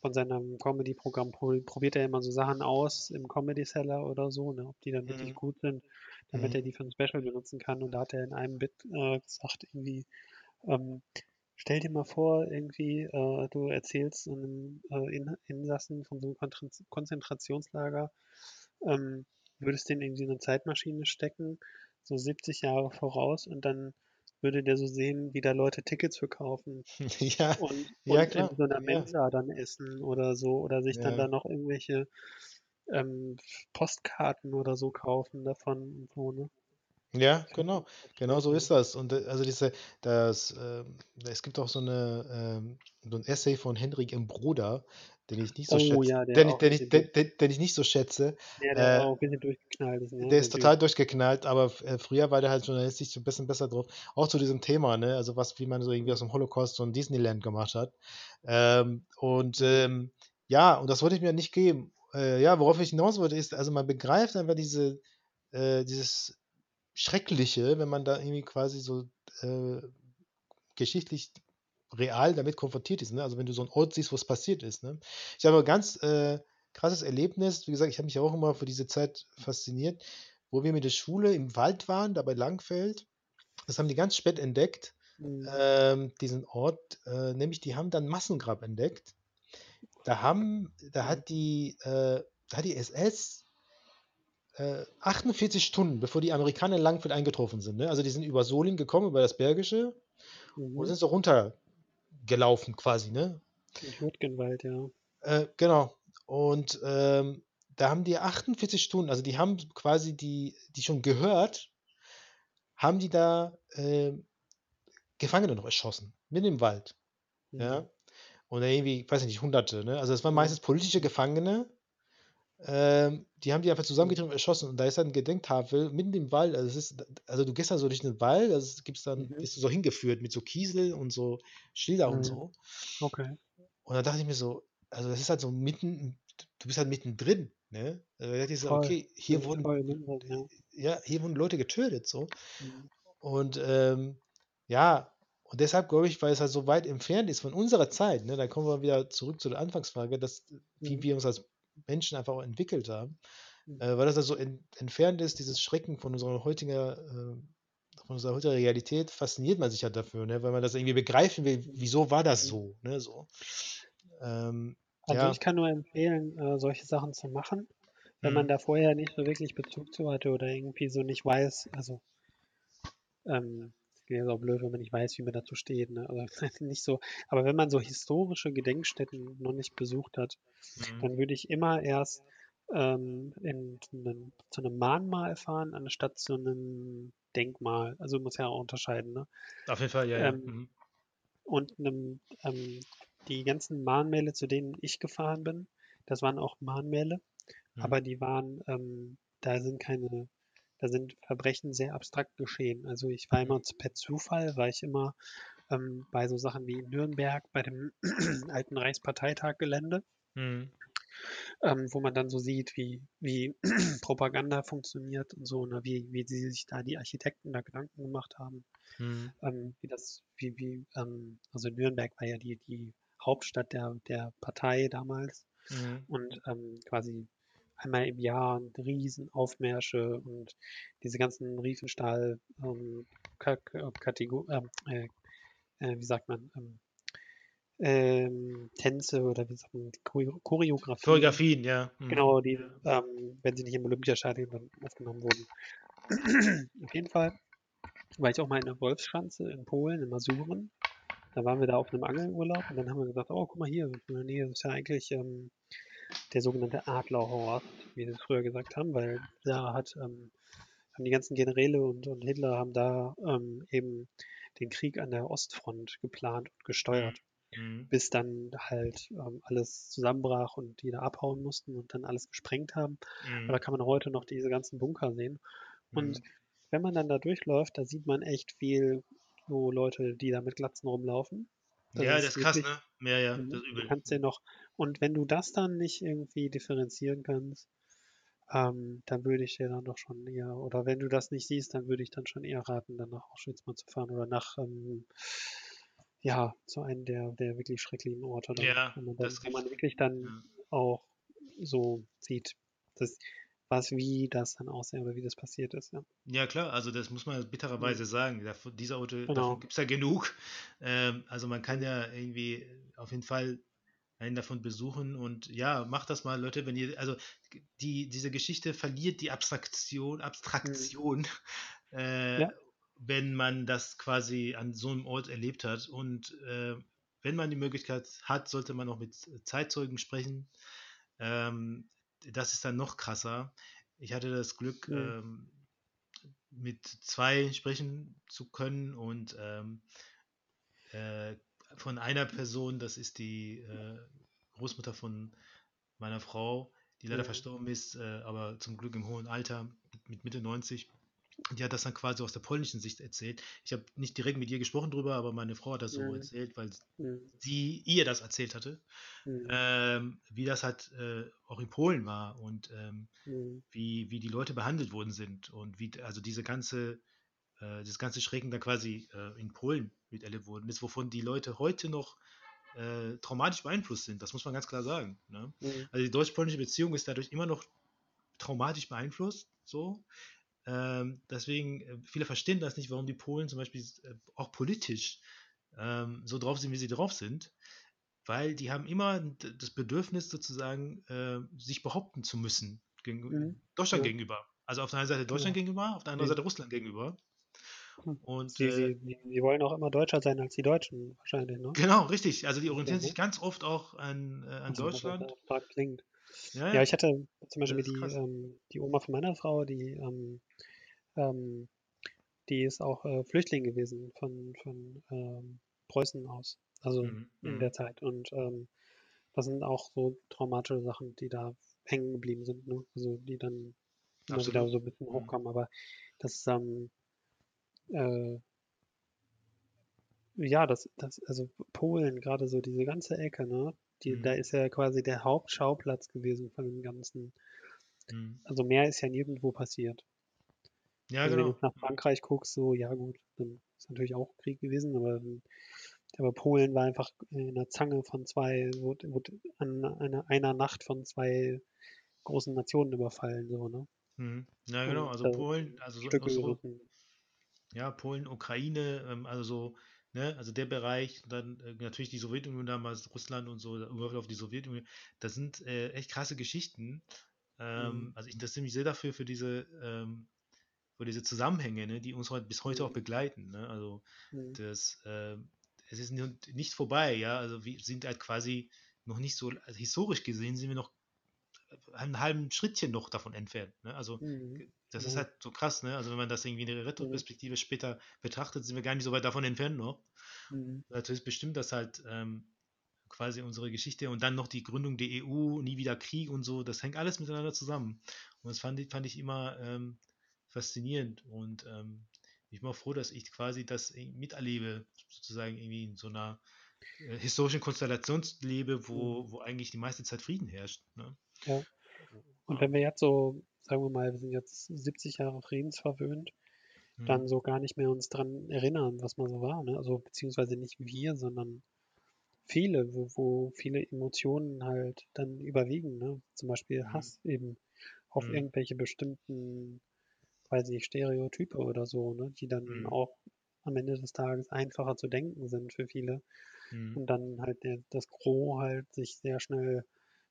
von seinem Comedy-Programm, pro- probiert er immer so Sachen aus im Comedy-Seller oder so, ne, ob die dann wirklich Mhm. gut sind, damit Mhm. er die für ein Special benutzen kann. Und da hat er in einem Bit äh, gesagt, irgendwie, ähm, Stell dir mal vor, irgendwie, äh, du erzählst einem äh, In Insassen von so einem Konzentrationslager, ähm, würdest den irgendwie in eine Zeitmaschine stecken, so 70 Jahre voraus, und dann würde der so sehen, wie da Leute Tickets verkaufen [LAUGHS] ja, und, ja, und klar. in so einer Ja, Mensa dann essen oder so, oder sich dann ja. da noch irgendwelche ähm, Postkarten oder so kaufen davon und so, ne? Ja, genau. Genau so ist das. Und äh, also diese, das, ähm, es gibt auch so eine, ähm, so ein Essay von Henrik M. Bruder, den ich nicht so Oh schätze, ja, der den ich, den ich, den, den, ich nicht so schätze. ja, der Äh, auch ein bisschen durchgeknallt ist, ne? der ist total durchgeknallt, aber äh, früher war der halt journalistisch so ein bisschen besser drauf. Auch zu diesem Thema, ne? Also was, wie man so irgendwie aus dem Holocaust so ein Disneyland gemacht hat. Ähm, und ähm, ja, und das wollte ich mir nicht geben. Äh, ja, worauf ich hinaus wollte, ist, also man begreift einfach diese, äh, dieses Schreckliche, wenn man da irgendwie quasi so äh, geschichtlich real damit konfrontiert ist. Ne? Also wenn du so einen Ort siehst, wo es passiert ist. Ne? Ich habe ein ganz äh, krasses Erlebnis. Wie gesagt, ich habe mich auch immer für diese Zeit fasziniert, wo wir mit der Schule im Wald waren, da bei Langfeld. Das haben die ganz spät entdeckt, Mhm. ähm, diesen Ort. Äh, nämlich, die haben dann Massengrab entdeckt. Da haben, da hat die, äh, da hat die SS äh, 48 Stunden, bevor die Amerikaner in Langfeld eingetroffen sind. Ne? Also die sind über Solingen gekommen, über das Bergische und Mhm. sind so runtergelaufen quasi. Ne? In Hürtgenwald, ja. Äh, genau. Und ähm, da haben die 48 Stunden, also die haben quasi die, die schon gehört, haben die da äh, Gefangene noch erschossen, mitten im Wald. Ja. Mhm. Und irgendwie, weiß ich nicht, Hunderte. Ne? Also es waren Ja. meistens politische Gefangene. Ähm, die haben die einfach zusammengetrieben und erschossen. Und da ist dann eine Gedenktafel mitten im Wald. Also, ist, also du gehst dann so durch den Wald, also es gibt's dann, Mhm. bist du so hingeführt mit so Kiesel und so Schilder und Mhm. so. Okay. Und da dachte ich mir so, also das ist halt so mitten, du bist halt mittendrin, ne? Also da dachte ich so, okay, hier wurden, voll? Ja. ja, hier wurden Leute getötet, so. Mhm. Und ähm, ja, und deshalb glaube ich, weil es halt so weit entfernt ist von unserer Zeit, ne, da kommen wir wieder zurück zu der Anfangsfrage, dass, wie Mhm. wir uns als Menschen einfach auch entwickelt haben, Mhm. äh, weil das also en entfernt ist, dieses Schrecken von unserer heutigen, äh, von unserer heutigen Realität, fasziniert man sich halt dafür, ne, weil man das irgendwie begreifen will, wieso war das Mhm. so, ne, so. Ähm, Also ja, ich kann nur empfehlen, äh, solche Sachen zu machen, wenn man mhm. da vorher nicht so wirklich Bezug zu hatte oder irgendwie so nicht weiß, also ähm, jetzt auch blöd, wenn man nicht weiß, wie man dazu steht, ne? [LAUGHS] Also nicht so, aber wenn man so historische Gedenkstätten noch nicht besucht hat, Mhm. dann würde ich immer erst ähm, in, in, zu einem Mahnmal fahren, anstatt zu einem Denkmal. Also muss ja auch unterscheiden. Ne? Auf jeden Fall, ja, ja. Ähm, Mhm. Und einem, ähm, die ganzen Mahnmäle, zu denen ich gefahren bin, das waren auch Mahnmäle, Mhm. aber die waren, ähm, da sind keine, da sind Verbrechen sehr abstrakt geschehen. Also ich war immer per Zufall, war ich immer ähm, bei so Sachen wie in Nürnberg, bei dem [CLEARS THROAT] alten Reichsparteitag-Gelände, Mhm. ähm, wo man dann so sieht, wie, wie [CLEARS THROAT] Propaganda funktioniert und so, ne, wie, wie sie sich da die Architekten da Gedanken gemacht haben Mhm. ähm, wie das, wie, wie, ähm, also Nürnberg war ja die, die Hauptstadt der, der Partei damals Mhm. und ähm, quasi einmal im Jahr riesen Aufmärsche und diese ganzen Riefenstahl ähm, Kategor ähm, äh, äh, wie sagt man, ähm, ähm, Tänze oder wie sagt man, Choreo- Choreografien. Choreografien, ja. Mhm. Genau, die, ähm, wenn sie nicht im Olympiastadion dann aufgenommen wurden. Auf jeden Fall war ich auch mal in der Wolfschanze in Polen, in Masuren. Da waren wir da auf einem Angelurlaub und dann haben wir gesagt, oh, guck mal hier, in der Nähe ist ja eigentlich ähm, der sogenannte Adlerhorst, wie sie es früher gesagt haben, weil da hat, ähm, haben die ganzen Generäle und, und Hitler haben da ähm, eben den Krieg an der Ostfront geplant und gesteuert, Mhm. bis dann halt ähm, alles zusammenbrach und die da abhauen mussten und dann alles gesprengt haben. Mhm. Aber da kann man heute noch diese ganzen Bunker sehen. Und Mhm. wenn man dann da durchläuft, da sieht man echt viel so Leute, die da mit Glatzen rumlaufen. Das Ja, das ist krass, wirklich- ne? Ja, ja, das ist Du übel. kannst ja noch, und wenn du das dann nicht irgendwie differenzieren kannst, ähm, dann würde ich dir dann doch schon eher, oder wenn du das nicht siehst, dann würde ich dann schon eher raten, dann nach Auschwitz mal zu fahren oder nach, ähm, ja, zu einem der, der wirklich schrecklichen Orte, dann, Ja, wo, man dann, das wo man wirklich dann Ja. auch so sieht, dass, was, wie das dann aussehen oder wie das passiert ist, ja. Ja, klar, also das muss man bittererweise sagen. Davon, dieser Orte, Genau. davon gibt es ja genug. Ähm, also man kann ja irgendwie auf jeden Fall einen davon besuchen und ja, macht das mal, Leute, wenn ihr, also die, diese Geschichte verliert die Abstraktion, Abstraktion, [LAUGHS] äh, Ja. wenn man das quasi an so einem Ort erlebt hat. Und äh, wenn man die Möglichkeit hat, sollte man auch mit Zeitzeugen sprechen. Ähm, das ist dann noch krasser. Ich hatte das Glück, Mhm. ähm, mit zwei sprechen zu können und ähm, äh, von einer Person, das ist die äh, Großmutter von meiner Frau, die leider Mhm. verstorben ist, äh, aber zum Glück im hohen Alter, mit Mitte 90. Die hat das dann quasi aus der polnischen Sicht erzählt. Ich habe nicht direkt mit ihr gesprochen drüber, aber meine Frau hat das so Mhm. erzählt, weil Mhm. sie ihr das erzählt hatte, Mhm. ähm, wie das halt äh, auch in Polen war und ähm, Mhm. wie, wie die Leute behandelt worden sind und wie also diese ganze äh, das ganze Schrecken da quasi äh, in Polen miterlebt worden ist, wovon die Leute heute noch äh, traumatisch beeinflusst sind. Das muss man ganz klar sagen. Ne? Mhm. Also die deutsch-polnische Beziehung ist dadurch immer noch traumatisch beeinflusst. So. Ähm, deswegen, äh, viele verstehen das nicht, warum die Polen zum Beispiel äh, auch politisch ähm, so drauf sind, wie sie drauf sind. Weil die haben immer das Bedürfnis, sozusagen, äh, sich behaupten zu müssen gegen, Mhm. Deutschland Ja. gegenüber. Also auf der einen Seite Deutschland gegenüber, auf der anderen Ja. Seite Russland gegenüber. Hm. Und Sie, äh, sie, sie, wollen auch immer deutscher sein als die Deutschen, wahrscheinlich, ne? genau, richtig. Also die Ja, orientieren sich ganz oft auch an, äh, an Also, Deutschland. abstrakt klingt. Ja, Ja, ich hatte zum Beispiel die, ähm, die Oma von meiner Frau, die, ähm, ähm, die ist auch äh, Flüchtling gewesen von, von ähm, Preußen aus, also Mhm, in mhm. der Zeit. Und ähm, das sind auch so traumatische Sachen, die da hängen geblieben sind, ne? Also die dann immer wieder so ein bisschen Mhm. hochkommen. Aber das, äh, ja, das, das, also Polen, gerade so diese ganze Ecke, ne? Die, Mhm. Da ist ja quasi der Hauptschauplatz gewesen von dem Ganzen. Mhm. Also mehr ist ja nirgendwo passiert. Ja, also wenn du genau. nach Frankreich guckst, so, ja gut, dann ist natürlich auch Krieg gewesen, aber, aber Polen war einfach in der Zange von zwei, wurde, wurde an einer, einer Nacht von zwei großen Nationen überfallen, so, ne? Mhm. Ja, genau. Also Polen, also so, ja, Polen, Ukraine, ähm, also so, ne, also der Bereich, dann äh, natürlich die Sowjetunion damals, Russland und so, überhaupt auf die Sowjetunion, das sind äh, echt krasse Geschichten. Ähm, Mhm. Also ich interessiere mich sehr dafür, für diese, ähm, für diese Zusammenhänge, ne, die uns heute, bis heute auch Mhm. begleiten. Ne? Also Mhm. das, äh, es ist nicht vorbei, ja, also wir sind halt quasi noch nicht so, also historisch gesehen sind wir noch einen halben Schrittchen noch davon entfernt. Ne? Also Mhm. Das ist Genau. halt so krass, ne? Also wenn man das irgendwie in der Retroperspektive später betrachtet, sind wir gar nicht so weit davon entfernt noch. Mhm. Natürlich bestimmt das halt ähm, quasi unsere Geschichte und dann noch die Gründung der EU, nie wieder Krieg und so, das hängt alles miteinander zusammen. Und das fand ich, fand ich immer ähm, faszinierend und ähm, ich bin auch froh, dass ich quasi das miterlebe, sozusagen irgendwie in so einer äh, historischen Konstellation lebe, wo, wo eigentlich die meiste Zeit Frieden herrscht. Ne? Ja. Und wenn wir jetzt so, sagen wir mal, wir sind jetzt 70 Jahre friedensverwöhnt, Mhm. dann so gar nicht mehr uns dran erinnern, was mal so war. Ne? Also beziehungsweise nicht wir, sondern viele, wo, wo viele Emotionen halt dann überwiegen. Ne? Zum Beispiel Mhm. Hass eben auf Mhm. irgendwelche bestimmten, weiß nicht, Stereotype oder so, ne? die dann Mhm. auch am Ende des Tages einfacher zu denken sind für viele. Mhm. Und dann halt der, das Gros halt sich sehr schnell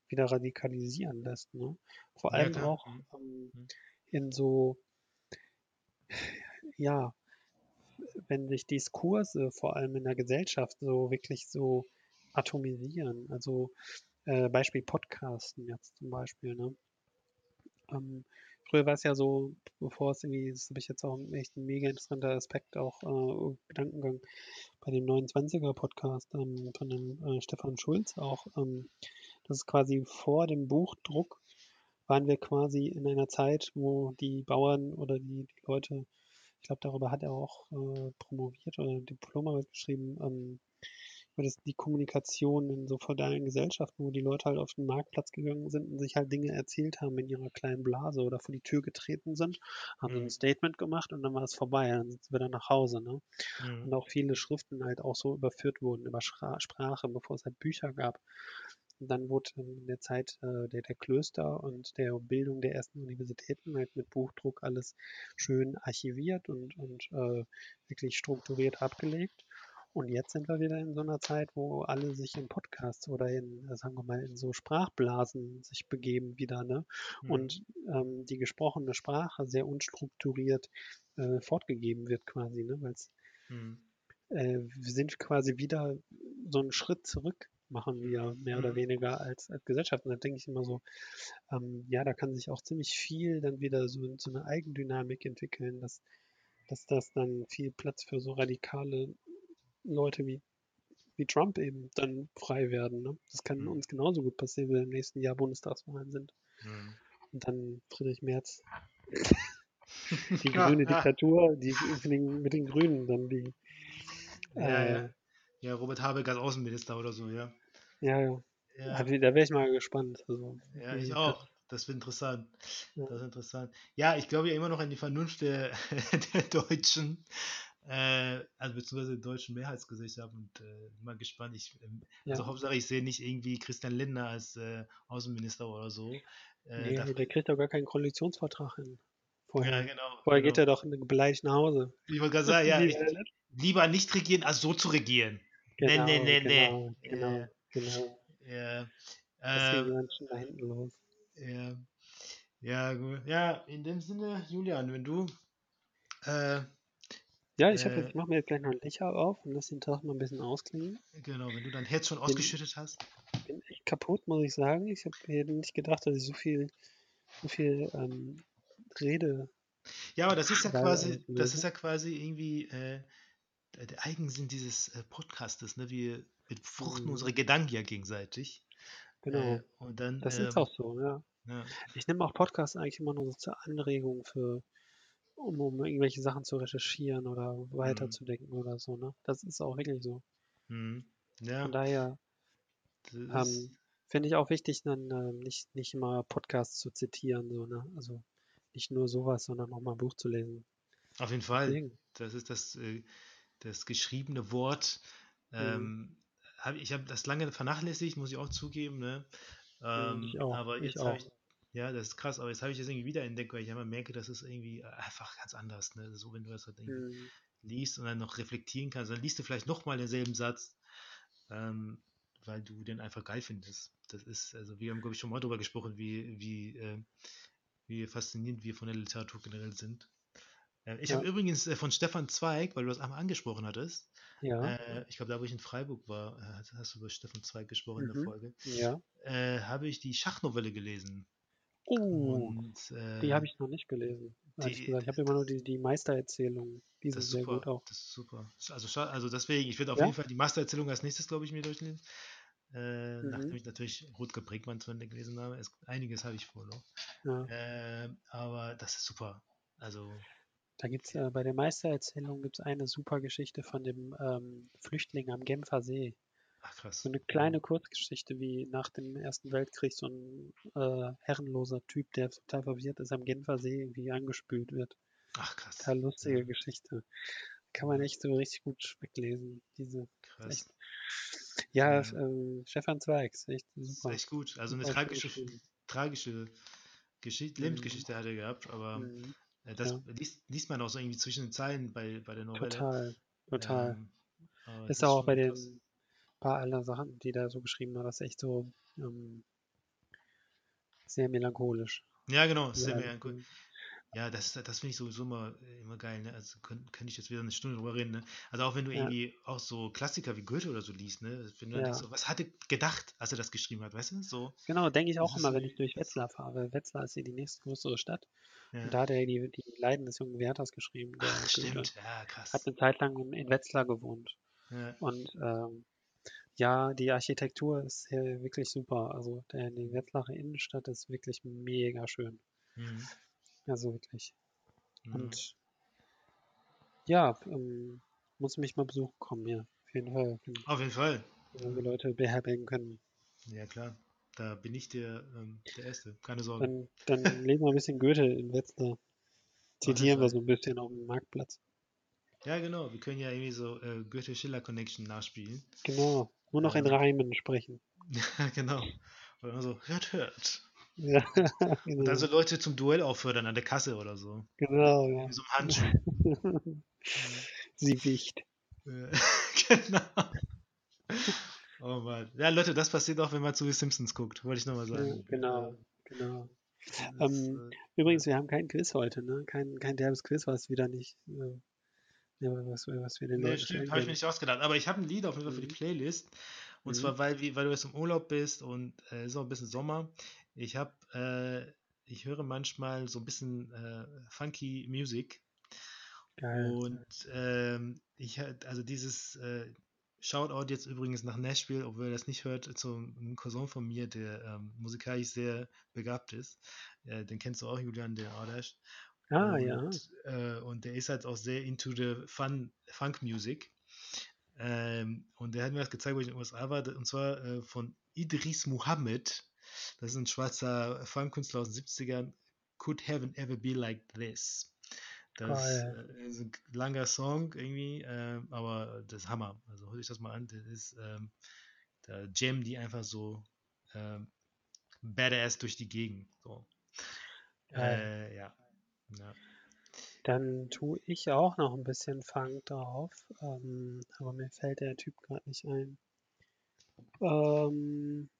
wieder radikalisieren lässt. Ne? Vor Ja, allem klar. auch Mhm. ähm, Mhm. in so, ja, wenn sich Diskurse vor allem in der Gesellschaft so wirklich so atomisieren. Also äh, Beispiel Podcasten jetzt zum Beispiel. Ne? Ähm, früher war es ja so, bevor es irgendwie, das habe ich jetzt auch echt ein mega interessanter Aspekt, auch äh, Gedankengang bei dem 29er Podcast ähm, von dem äh, Stefan Schulz auch. Ähm, das ist quasi vor dem Buchdruck waren wir quasi in einer Zeit, wo die Bauern oder die, die Leute, ich glaube, darüber hat er auch äh, promoviert oder Diplomarbeit geschrieben, ähm, über das, die Kommunikation in so feudalen Gesellschaften, wo die Leute halt auf den Marktplatz gegangen sind und sich halt Dinge erzählt haben in ihrer kleinen Blase oder vor die Tür getreten sind, haben Mhm. ein Statement gemacht und dann war es vorbei, dann sind sie wieder nach Hause. Ne? Mhm. Und auch viele Schriften halt auch so überführt wurden über Sprache, bevor es halt Bücher gab. Und dann wurde in der Zeit äh, der, der Klöster und der Bildung der ersten Universitäten halt mit Buchdruck alles schön archiviert und, und äh, wirklich strukturiert abgelegt. Und jetzt sind wir wieder in so einer Zeit, wo alle sich in Podcasts oder in, äh, sagen wir mal, in so Sprachblasen sich begeben wieder, ne? Mhm. Und ähm, die gesprochene Sprache sehr unstrukturiert äh, fortgegeben wird quasi, ne? Weil Mhm. äh, wir sind quasi wieder so einen Schritt zurück, machen wir mehr oder Mhm. weniger als, als Gesellschaft. Und da denke ich immer so, ähm, ja, da kann sich auch ziemlich viel dann wieder so, so eine Eigendynamik entwickeln, dass, dass das dann viel Platz für so radikale Leute wie, wie Trump eben dann frei werden. Ne? Das kann Mhm. uns genauso gut passieren, wenn im nächsten Jahr Bundestagswahlen sind. Mhm. Und dann Friedrich Merz [LAUGHS] die grüne Diktatur, die mit den, mit den Grünen dann die. Ja, äh, ja. Ja, Robert Habeck als Außenminister oder so, ja. Ja, ja. Da wäre ich mal gespannt. Also, ja ich auch. Das wird interessant. Ja. Das ist interessant. Ja, ich glaube ja immer noch an die Vernunft der, [LAUGHS] der Deutschen, äh, also beziehungsweise der deutschen Mehrheitsgesellschaft und äh, mal gespannt. Ich, ähm, also Ja. Hauptsache, ich sehe nicht irgendwie Christian Lindner als äh, Außenminister oder so. Äh, Nee, der kriegt doch gar keinen Koalitionsvertrag hin. Vorher, ja, genau. Vorher genau. geht er doch beleidigt nach Hause. Ich wollte gerade sagen, ja, [LAUGHS] ich, lieber nicht regieren, als so zu regieren. Genau, nee, nee, nee. genau, genau, Äh, genau. Ja, ähm, da hinten los. ja, ja, gut. Ja, in dem Sinne, Julian, wenn du äh, Ja, ich, äh, mache mir jetzt gleich noch ein Licher auf und lass den Tag mal ein bisschen ausklingen. genau, wenn du dein Herz schon ausgeschüttet hast. Bin echt kaputt, muss ich sagen. Ich habe hätte nicht gedacht, dass ich so viel, so viel ähm, Rede. Ja, aber das ist ja quasi, das ist ja quasi irgendwie äh, der der Eigensinn dieses äh, Podcastes, ne? Wir befruchten Mhm. unsere Gedanken ja gegenseitig. Genau. Äh, und dann, Das ist ähm, auch so, ja. ja, Ich nehme auch Podcasts eigentlich immer nur so zur Anregung für, um, um irgendwelche Sachen zu recherchieren oder weiterzudenken oder so, ne? Das ist auch wirklich so. hm, ja, Von daher ist, ähm, finde ich auch wichtig, dann ähm, nicht, nicht immer Podcasts zu zitieren, so, ne? Also nicht nur sowas, sondern auch mal ein Buch zu lesen. auf jeden Fall. Deswegen. Das ist das, äh, das geschriebene Wort. Mhm. Ähm, hab, ich habe das lange vernachlässigt, muss ich auch zugeben. Ne? Ähm, ich auch, Aber jetzt habe ich, ja, das ist krass, aber jetzt habe ich das irgendwie wieder entdeckt, weil ich immer merke, das ist irgendwie äh, einfach ganz anders. Ne? So, wenn du das halt irgendwie Mhm. liest und dann noch reflektieren kannst, dann liest du vielleicht nochmal denselben Satz, ähm, weil du den einfach geil findest. Das ist, also wir haben, glaube ich, schon mal darüber gesprochen, wie, wie, äh, wie faszinierend wir von der Literatur generell sind. Äh, ich Ja. habe übrigens äh, von Stefan Zweig, weil du das einmal angesprochen hattest, Ja, äh, ich glaube, da wo ich in Freiburg war, äh, hast- du über Stefan Zweig gesprochen in der Mhm. Folge, ja. äh, habe ich die Schachnovelle gelesen. Oh, Und die äh, habe ich noch nicht gelesen. die, gesagt. Ich habe immer nur die, die Meistererzählung. Die das ist sehr gut super, auch. das ist super. Also, also deswegen, ich würde auf jeden Fall die Mastererzählung als nächstes, glaube ich, mir durchlesen. Äh, Nachdem Mhm. ich natürlich Rutger Bregmann zu Ende gelesen habe. Es, einiges habe ich vor noch. Ja. Äh, aber das ist super. Also, Da gibt es äh, bei der Meistererzählung gibt's eine super Geschichte von dem ähm, Flüchtling am Genfer See. ach krass. So eine kleine Kurzgeschichte, wie nach dem Ersten Weltkrieg so ein äh, herrenloser Typ, der total verwirrt ist, am Genfer See irgendwie angespült wird. Ach krass. Total lustige Ja, Geschichte. Kann man echt so richtig gut weglesen. Diese, krass. echt. Ja, Ja. ähm, Stefan Zweig ist echt Das ist super. echt gut. Also eine Super tragische, tragische Geschichte, Mhm. Lebensgeschichte hat er gehabt, aber Mhm. Äh, das Ja. liest, liest man auch so irgendwie zwischen den Zeilen bei, bei der Novelle. Total, total. Ähm, Ist auch bei schon krass. den paar aller Sachen, die da so geschrieben hat, das ist echt so ähm, sehr melancholisch. Ja, genau, sehr melancholisch. Ja, das, das finde ich sowieso immer, immer geil, ne? Also könnte könnt ich jetzt wieder eine Stunde drüber reden, ne? Also auch wenn du Ja. irgendwie auch so Klassiker wie Goethe oder so liest, ne? Wenn du Ja. denkst, so, was hat er gedacht, als er das geschrieben hat, weißt du? So, Genau, denke ich auch immer, wenn ich durch Wetzlar fahre. Wetzlar ist hier die nächstgrößere Stadt. ja. Und da hat er die, die Leiden des jungen Werthers geschrieben, Ach, Goethe. stimmt, ja, krass. Hat eine Zeit lang in, in Wetzlar gewohnt. Ja, Und ähm, ja, die Architektur ist hier wirklich super. Also der, die Wetzlarer Innenstadt ist wirklich mega schön. mhm. Also wirklich. Mhm. Und ja, ähm, muss mich mal besuchen kommen hier. Auf jeden Fall. Wenn Auf jeden Fall. wenn wir Leute beherbergen können. Ja, klar. Da bin ich der, ähm, der Erste. Keine Sorge. Dann, dann [LAUGHS] lesen wir ein bisschen Goethe in Wetzlar. Zitieren wir so ein bisschen auf dem Marktplatz. Ja, genau. Wir können ja irgendwie so äh, Goethe-Schiller-Connection nachspielen. Genau. Nur noch in Ähm, Reimen sprechen. [LAUGHS] Ja, genau. Oder so, hört, hört. Ja, [LAUGHS] Und dann genau. so Leute zum Duell auffordern an der Kasse oder so. Genau, ja. Wie so ein Handschuh. [LAUGHS] Sie wicht. [LAUGHS] Genau. Oh Mann. Ja, Leute, das passiert auch, wenn man zu The Simpsons guckt, wollte ich nochmal sagen. genau, genau. Das, Ähm, äh, übrigens, wir haben kein Quiz heute, ne? Kein, kein derbes Quiz, was wieder nicht, äh, was, was wir den Nee, Leuten stimmt, habe ich mir nicht ausgedacht. Aber ich habe ein Lied auf jeden Fall für die Mhm. Playlist. Und Mhm. zwar, weil, weil du jetzt im Urlaub bist und es äh, ist auch ein bisschen Sommer. Ich habe, äh, ich höre manchmal so ein bisschen äh, funky Music. Geil. Und ähm, ich also dieses äh, Shoutout jetzt übrigens nach Nashville, obwohl er das nicht hört, zu einem Cousin von mir, der ähm, musikalisch sehr begabt ist. Äh, den kennst du auch, Julian, den Adash. Ah, ja. Und, äh, und der ist halt auch sehr into the fun, Funk Music. Ähm, und der hat mir das gezeigt, wo ich in den USA war, und zwar äh, von Idris Muhammad. Das ist ein schwarzer Funk-Künstler aus den 70ern. Could heaven ever be like this? Das Geil. äh, ist ein langer Song irgendwie, äh, aber das ist Hammer. Also hört euch das mal an. Das ist ähm, da Jam die einfach so ähm, badass durch die Gegend. So. Äh, ja. ja. Dann tue ich auch noch ein bisschen Funk drauf, ähm, aber mir fällt der Typ gerade nicht ein. Ähm,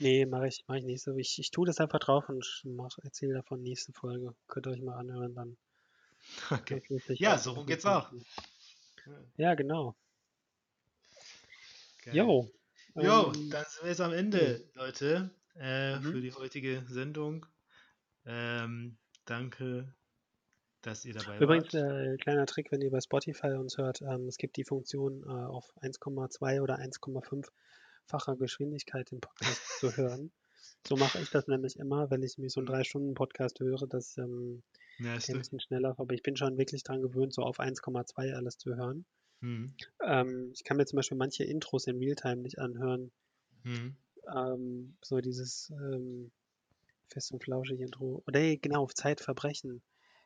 nee, mache ich, mach ich nicht so. Ich, ich tue das einfach drauf und erzähle davon nächste Folge. Könnt ihr euch mal anhören, dann [LAUGHS] Okay. Ja, so rum geht's auch. Ja, genau. Geil. Jo. Jo, Ähm, dann sind wir jetzt am Ende, Leute, äh, Mhm. für die heutige Sendung. Ähm, danke, dass ihr dabei Übrigens, wart. äh, kleiner Trick, wenn ihr bei Spotify uns hört, ähm, es gibt die Funktion, äh, auf 1,2 oder 1,5-facher Geschwindigkeit den Podcast zu hören. So mache ich das nämlich immer, wenn ich mir so einen 3-Stunden-Podcast höre, dass ähm, Ja, ein bisschen schneller, aber ich bin schon wirklich dran gewöhnt, so auf 1,2 alles zu hören. Mhm. Ähm, ich kann mir zum Beispiel manche Intros in Realtime nicht anhören. Mhm. Ähm, so dieses ähm, Fest und Flauschig Intro. Oder nee, genau, auf Zeitverbrechen.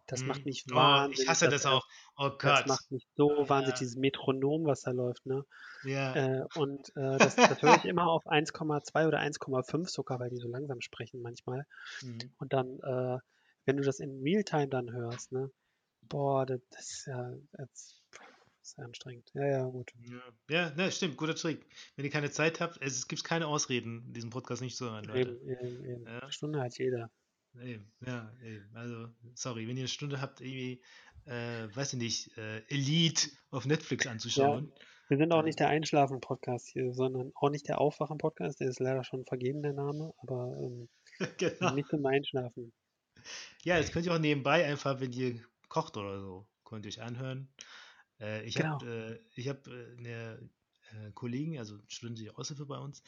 Das macht Mhm. mich Oh, wahnsinnig. ich hasse das er- auch. Oh Das Gott. macht mich so wahnsinnig, Ja. dieses Metronom, was da läuft, ne? Ja. Äh, und äh, [LAUGHS] das, das höre ich immer auf 1,2 oder 1,5 sogar, weil die so langsam sprechen manchmal. Mhm. Und dann, äh, wenn du das in Realtime dann hörst, ne? Boah, das, das ist ja das ist anstrengend. Ja, ja, gut. Ja, ja ne, stimmt, guter Trick. Wenn ihr keine Zeit habt, es, es gibt keine Ausreden, diesen Podcast nicht zu hören, Leute. Eben, eben, eben. Ja. Eine Stunde hat jeder. Eben, ja, eben. Also, sorry, wenn ihr eine Stunde habt, irgendwie, äh, weiß ich nicht, äh, Elite auf Netflix anzuschauen. Wir sind auch nicht der Einschlafen-Podcast hier, sondern auch nicht der Aufwachen-Podcast. Der ist leider schon vergeben, der Name, aber ähm, [LAUGHS] genau. nicht zum Einschlafen. Ja, das könnt ihr auch nebenbei einfach, wenn ihr kocht oder so, könnt ihr euch anhören. Äh, ich Genau. habe äh, ich hab, äh, eine äh, Kollegin, also studentische Aushilfe bei uns,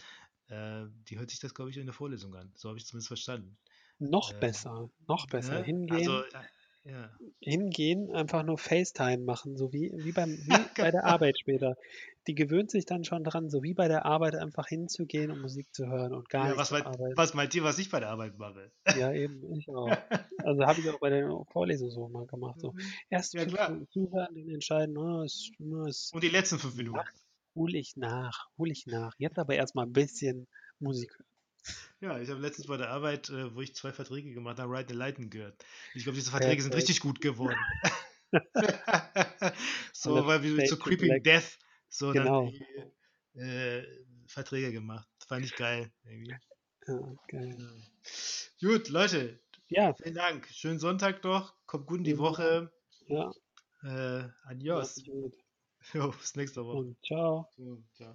äh, die hört sich das, glaube ich, in der Vorlesung an. So habe ich zumindest verstanden. Noch Äh, besser, noch besser. Ne? Hingehen, äh, ja. hingehen, einfach nur FaceTime machen, so wie, wie, beim, [LAUGHS] wie bei der Arbeit später. Die gewöhnt sich dann schon dran, so wie bei der Arbeit einfach hinzugehen und Musik zu hören und gar ja nicht was, zu meint, arbeiten. was meint ihr, was ich bei der Arbeit mache? Ja, eben, ich auch. [LAUGHS] Also habe ich auch bei der Vorlesung so mal gemacht. So. Erst Ja, fünf klar. Minuten zuhören, dann entscheiden, oh, es, oh, Und die letzten fünf Minuten. Hole ich nach, hole ich nach. Jetzt aber erstmal ein bisschen Musik hören. Ja, ich habe letztens bei der Arbeit, äh, wo ich zwei Verträge gemacht habe, Ride the Lightning gehört. Ich glaube, diese Verträge sind richtig gut geworden. [LAUGHS] so, weil wir zu Creeping. Death so Genau. dann die, äh, Verträge gemacht. Fand ich geil. Irgendwie. Ja, geil. Ja. Gut, Leute, Ja, vielen Dank. Schönen Sonntag doch. Kommt gut in die Woche. ja, Äh, adios. Jo, bis nächste Woche. Und ciao. So, ciao.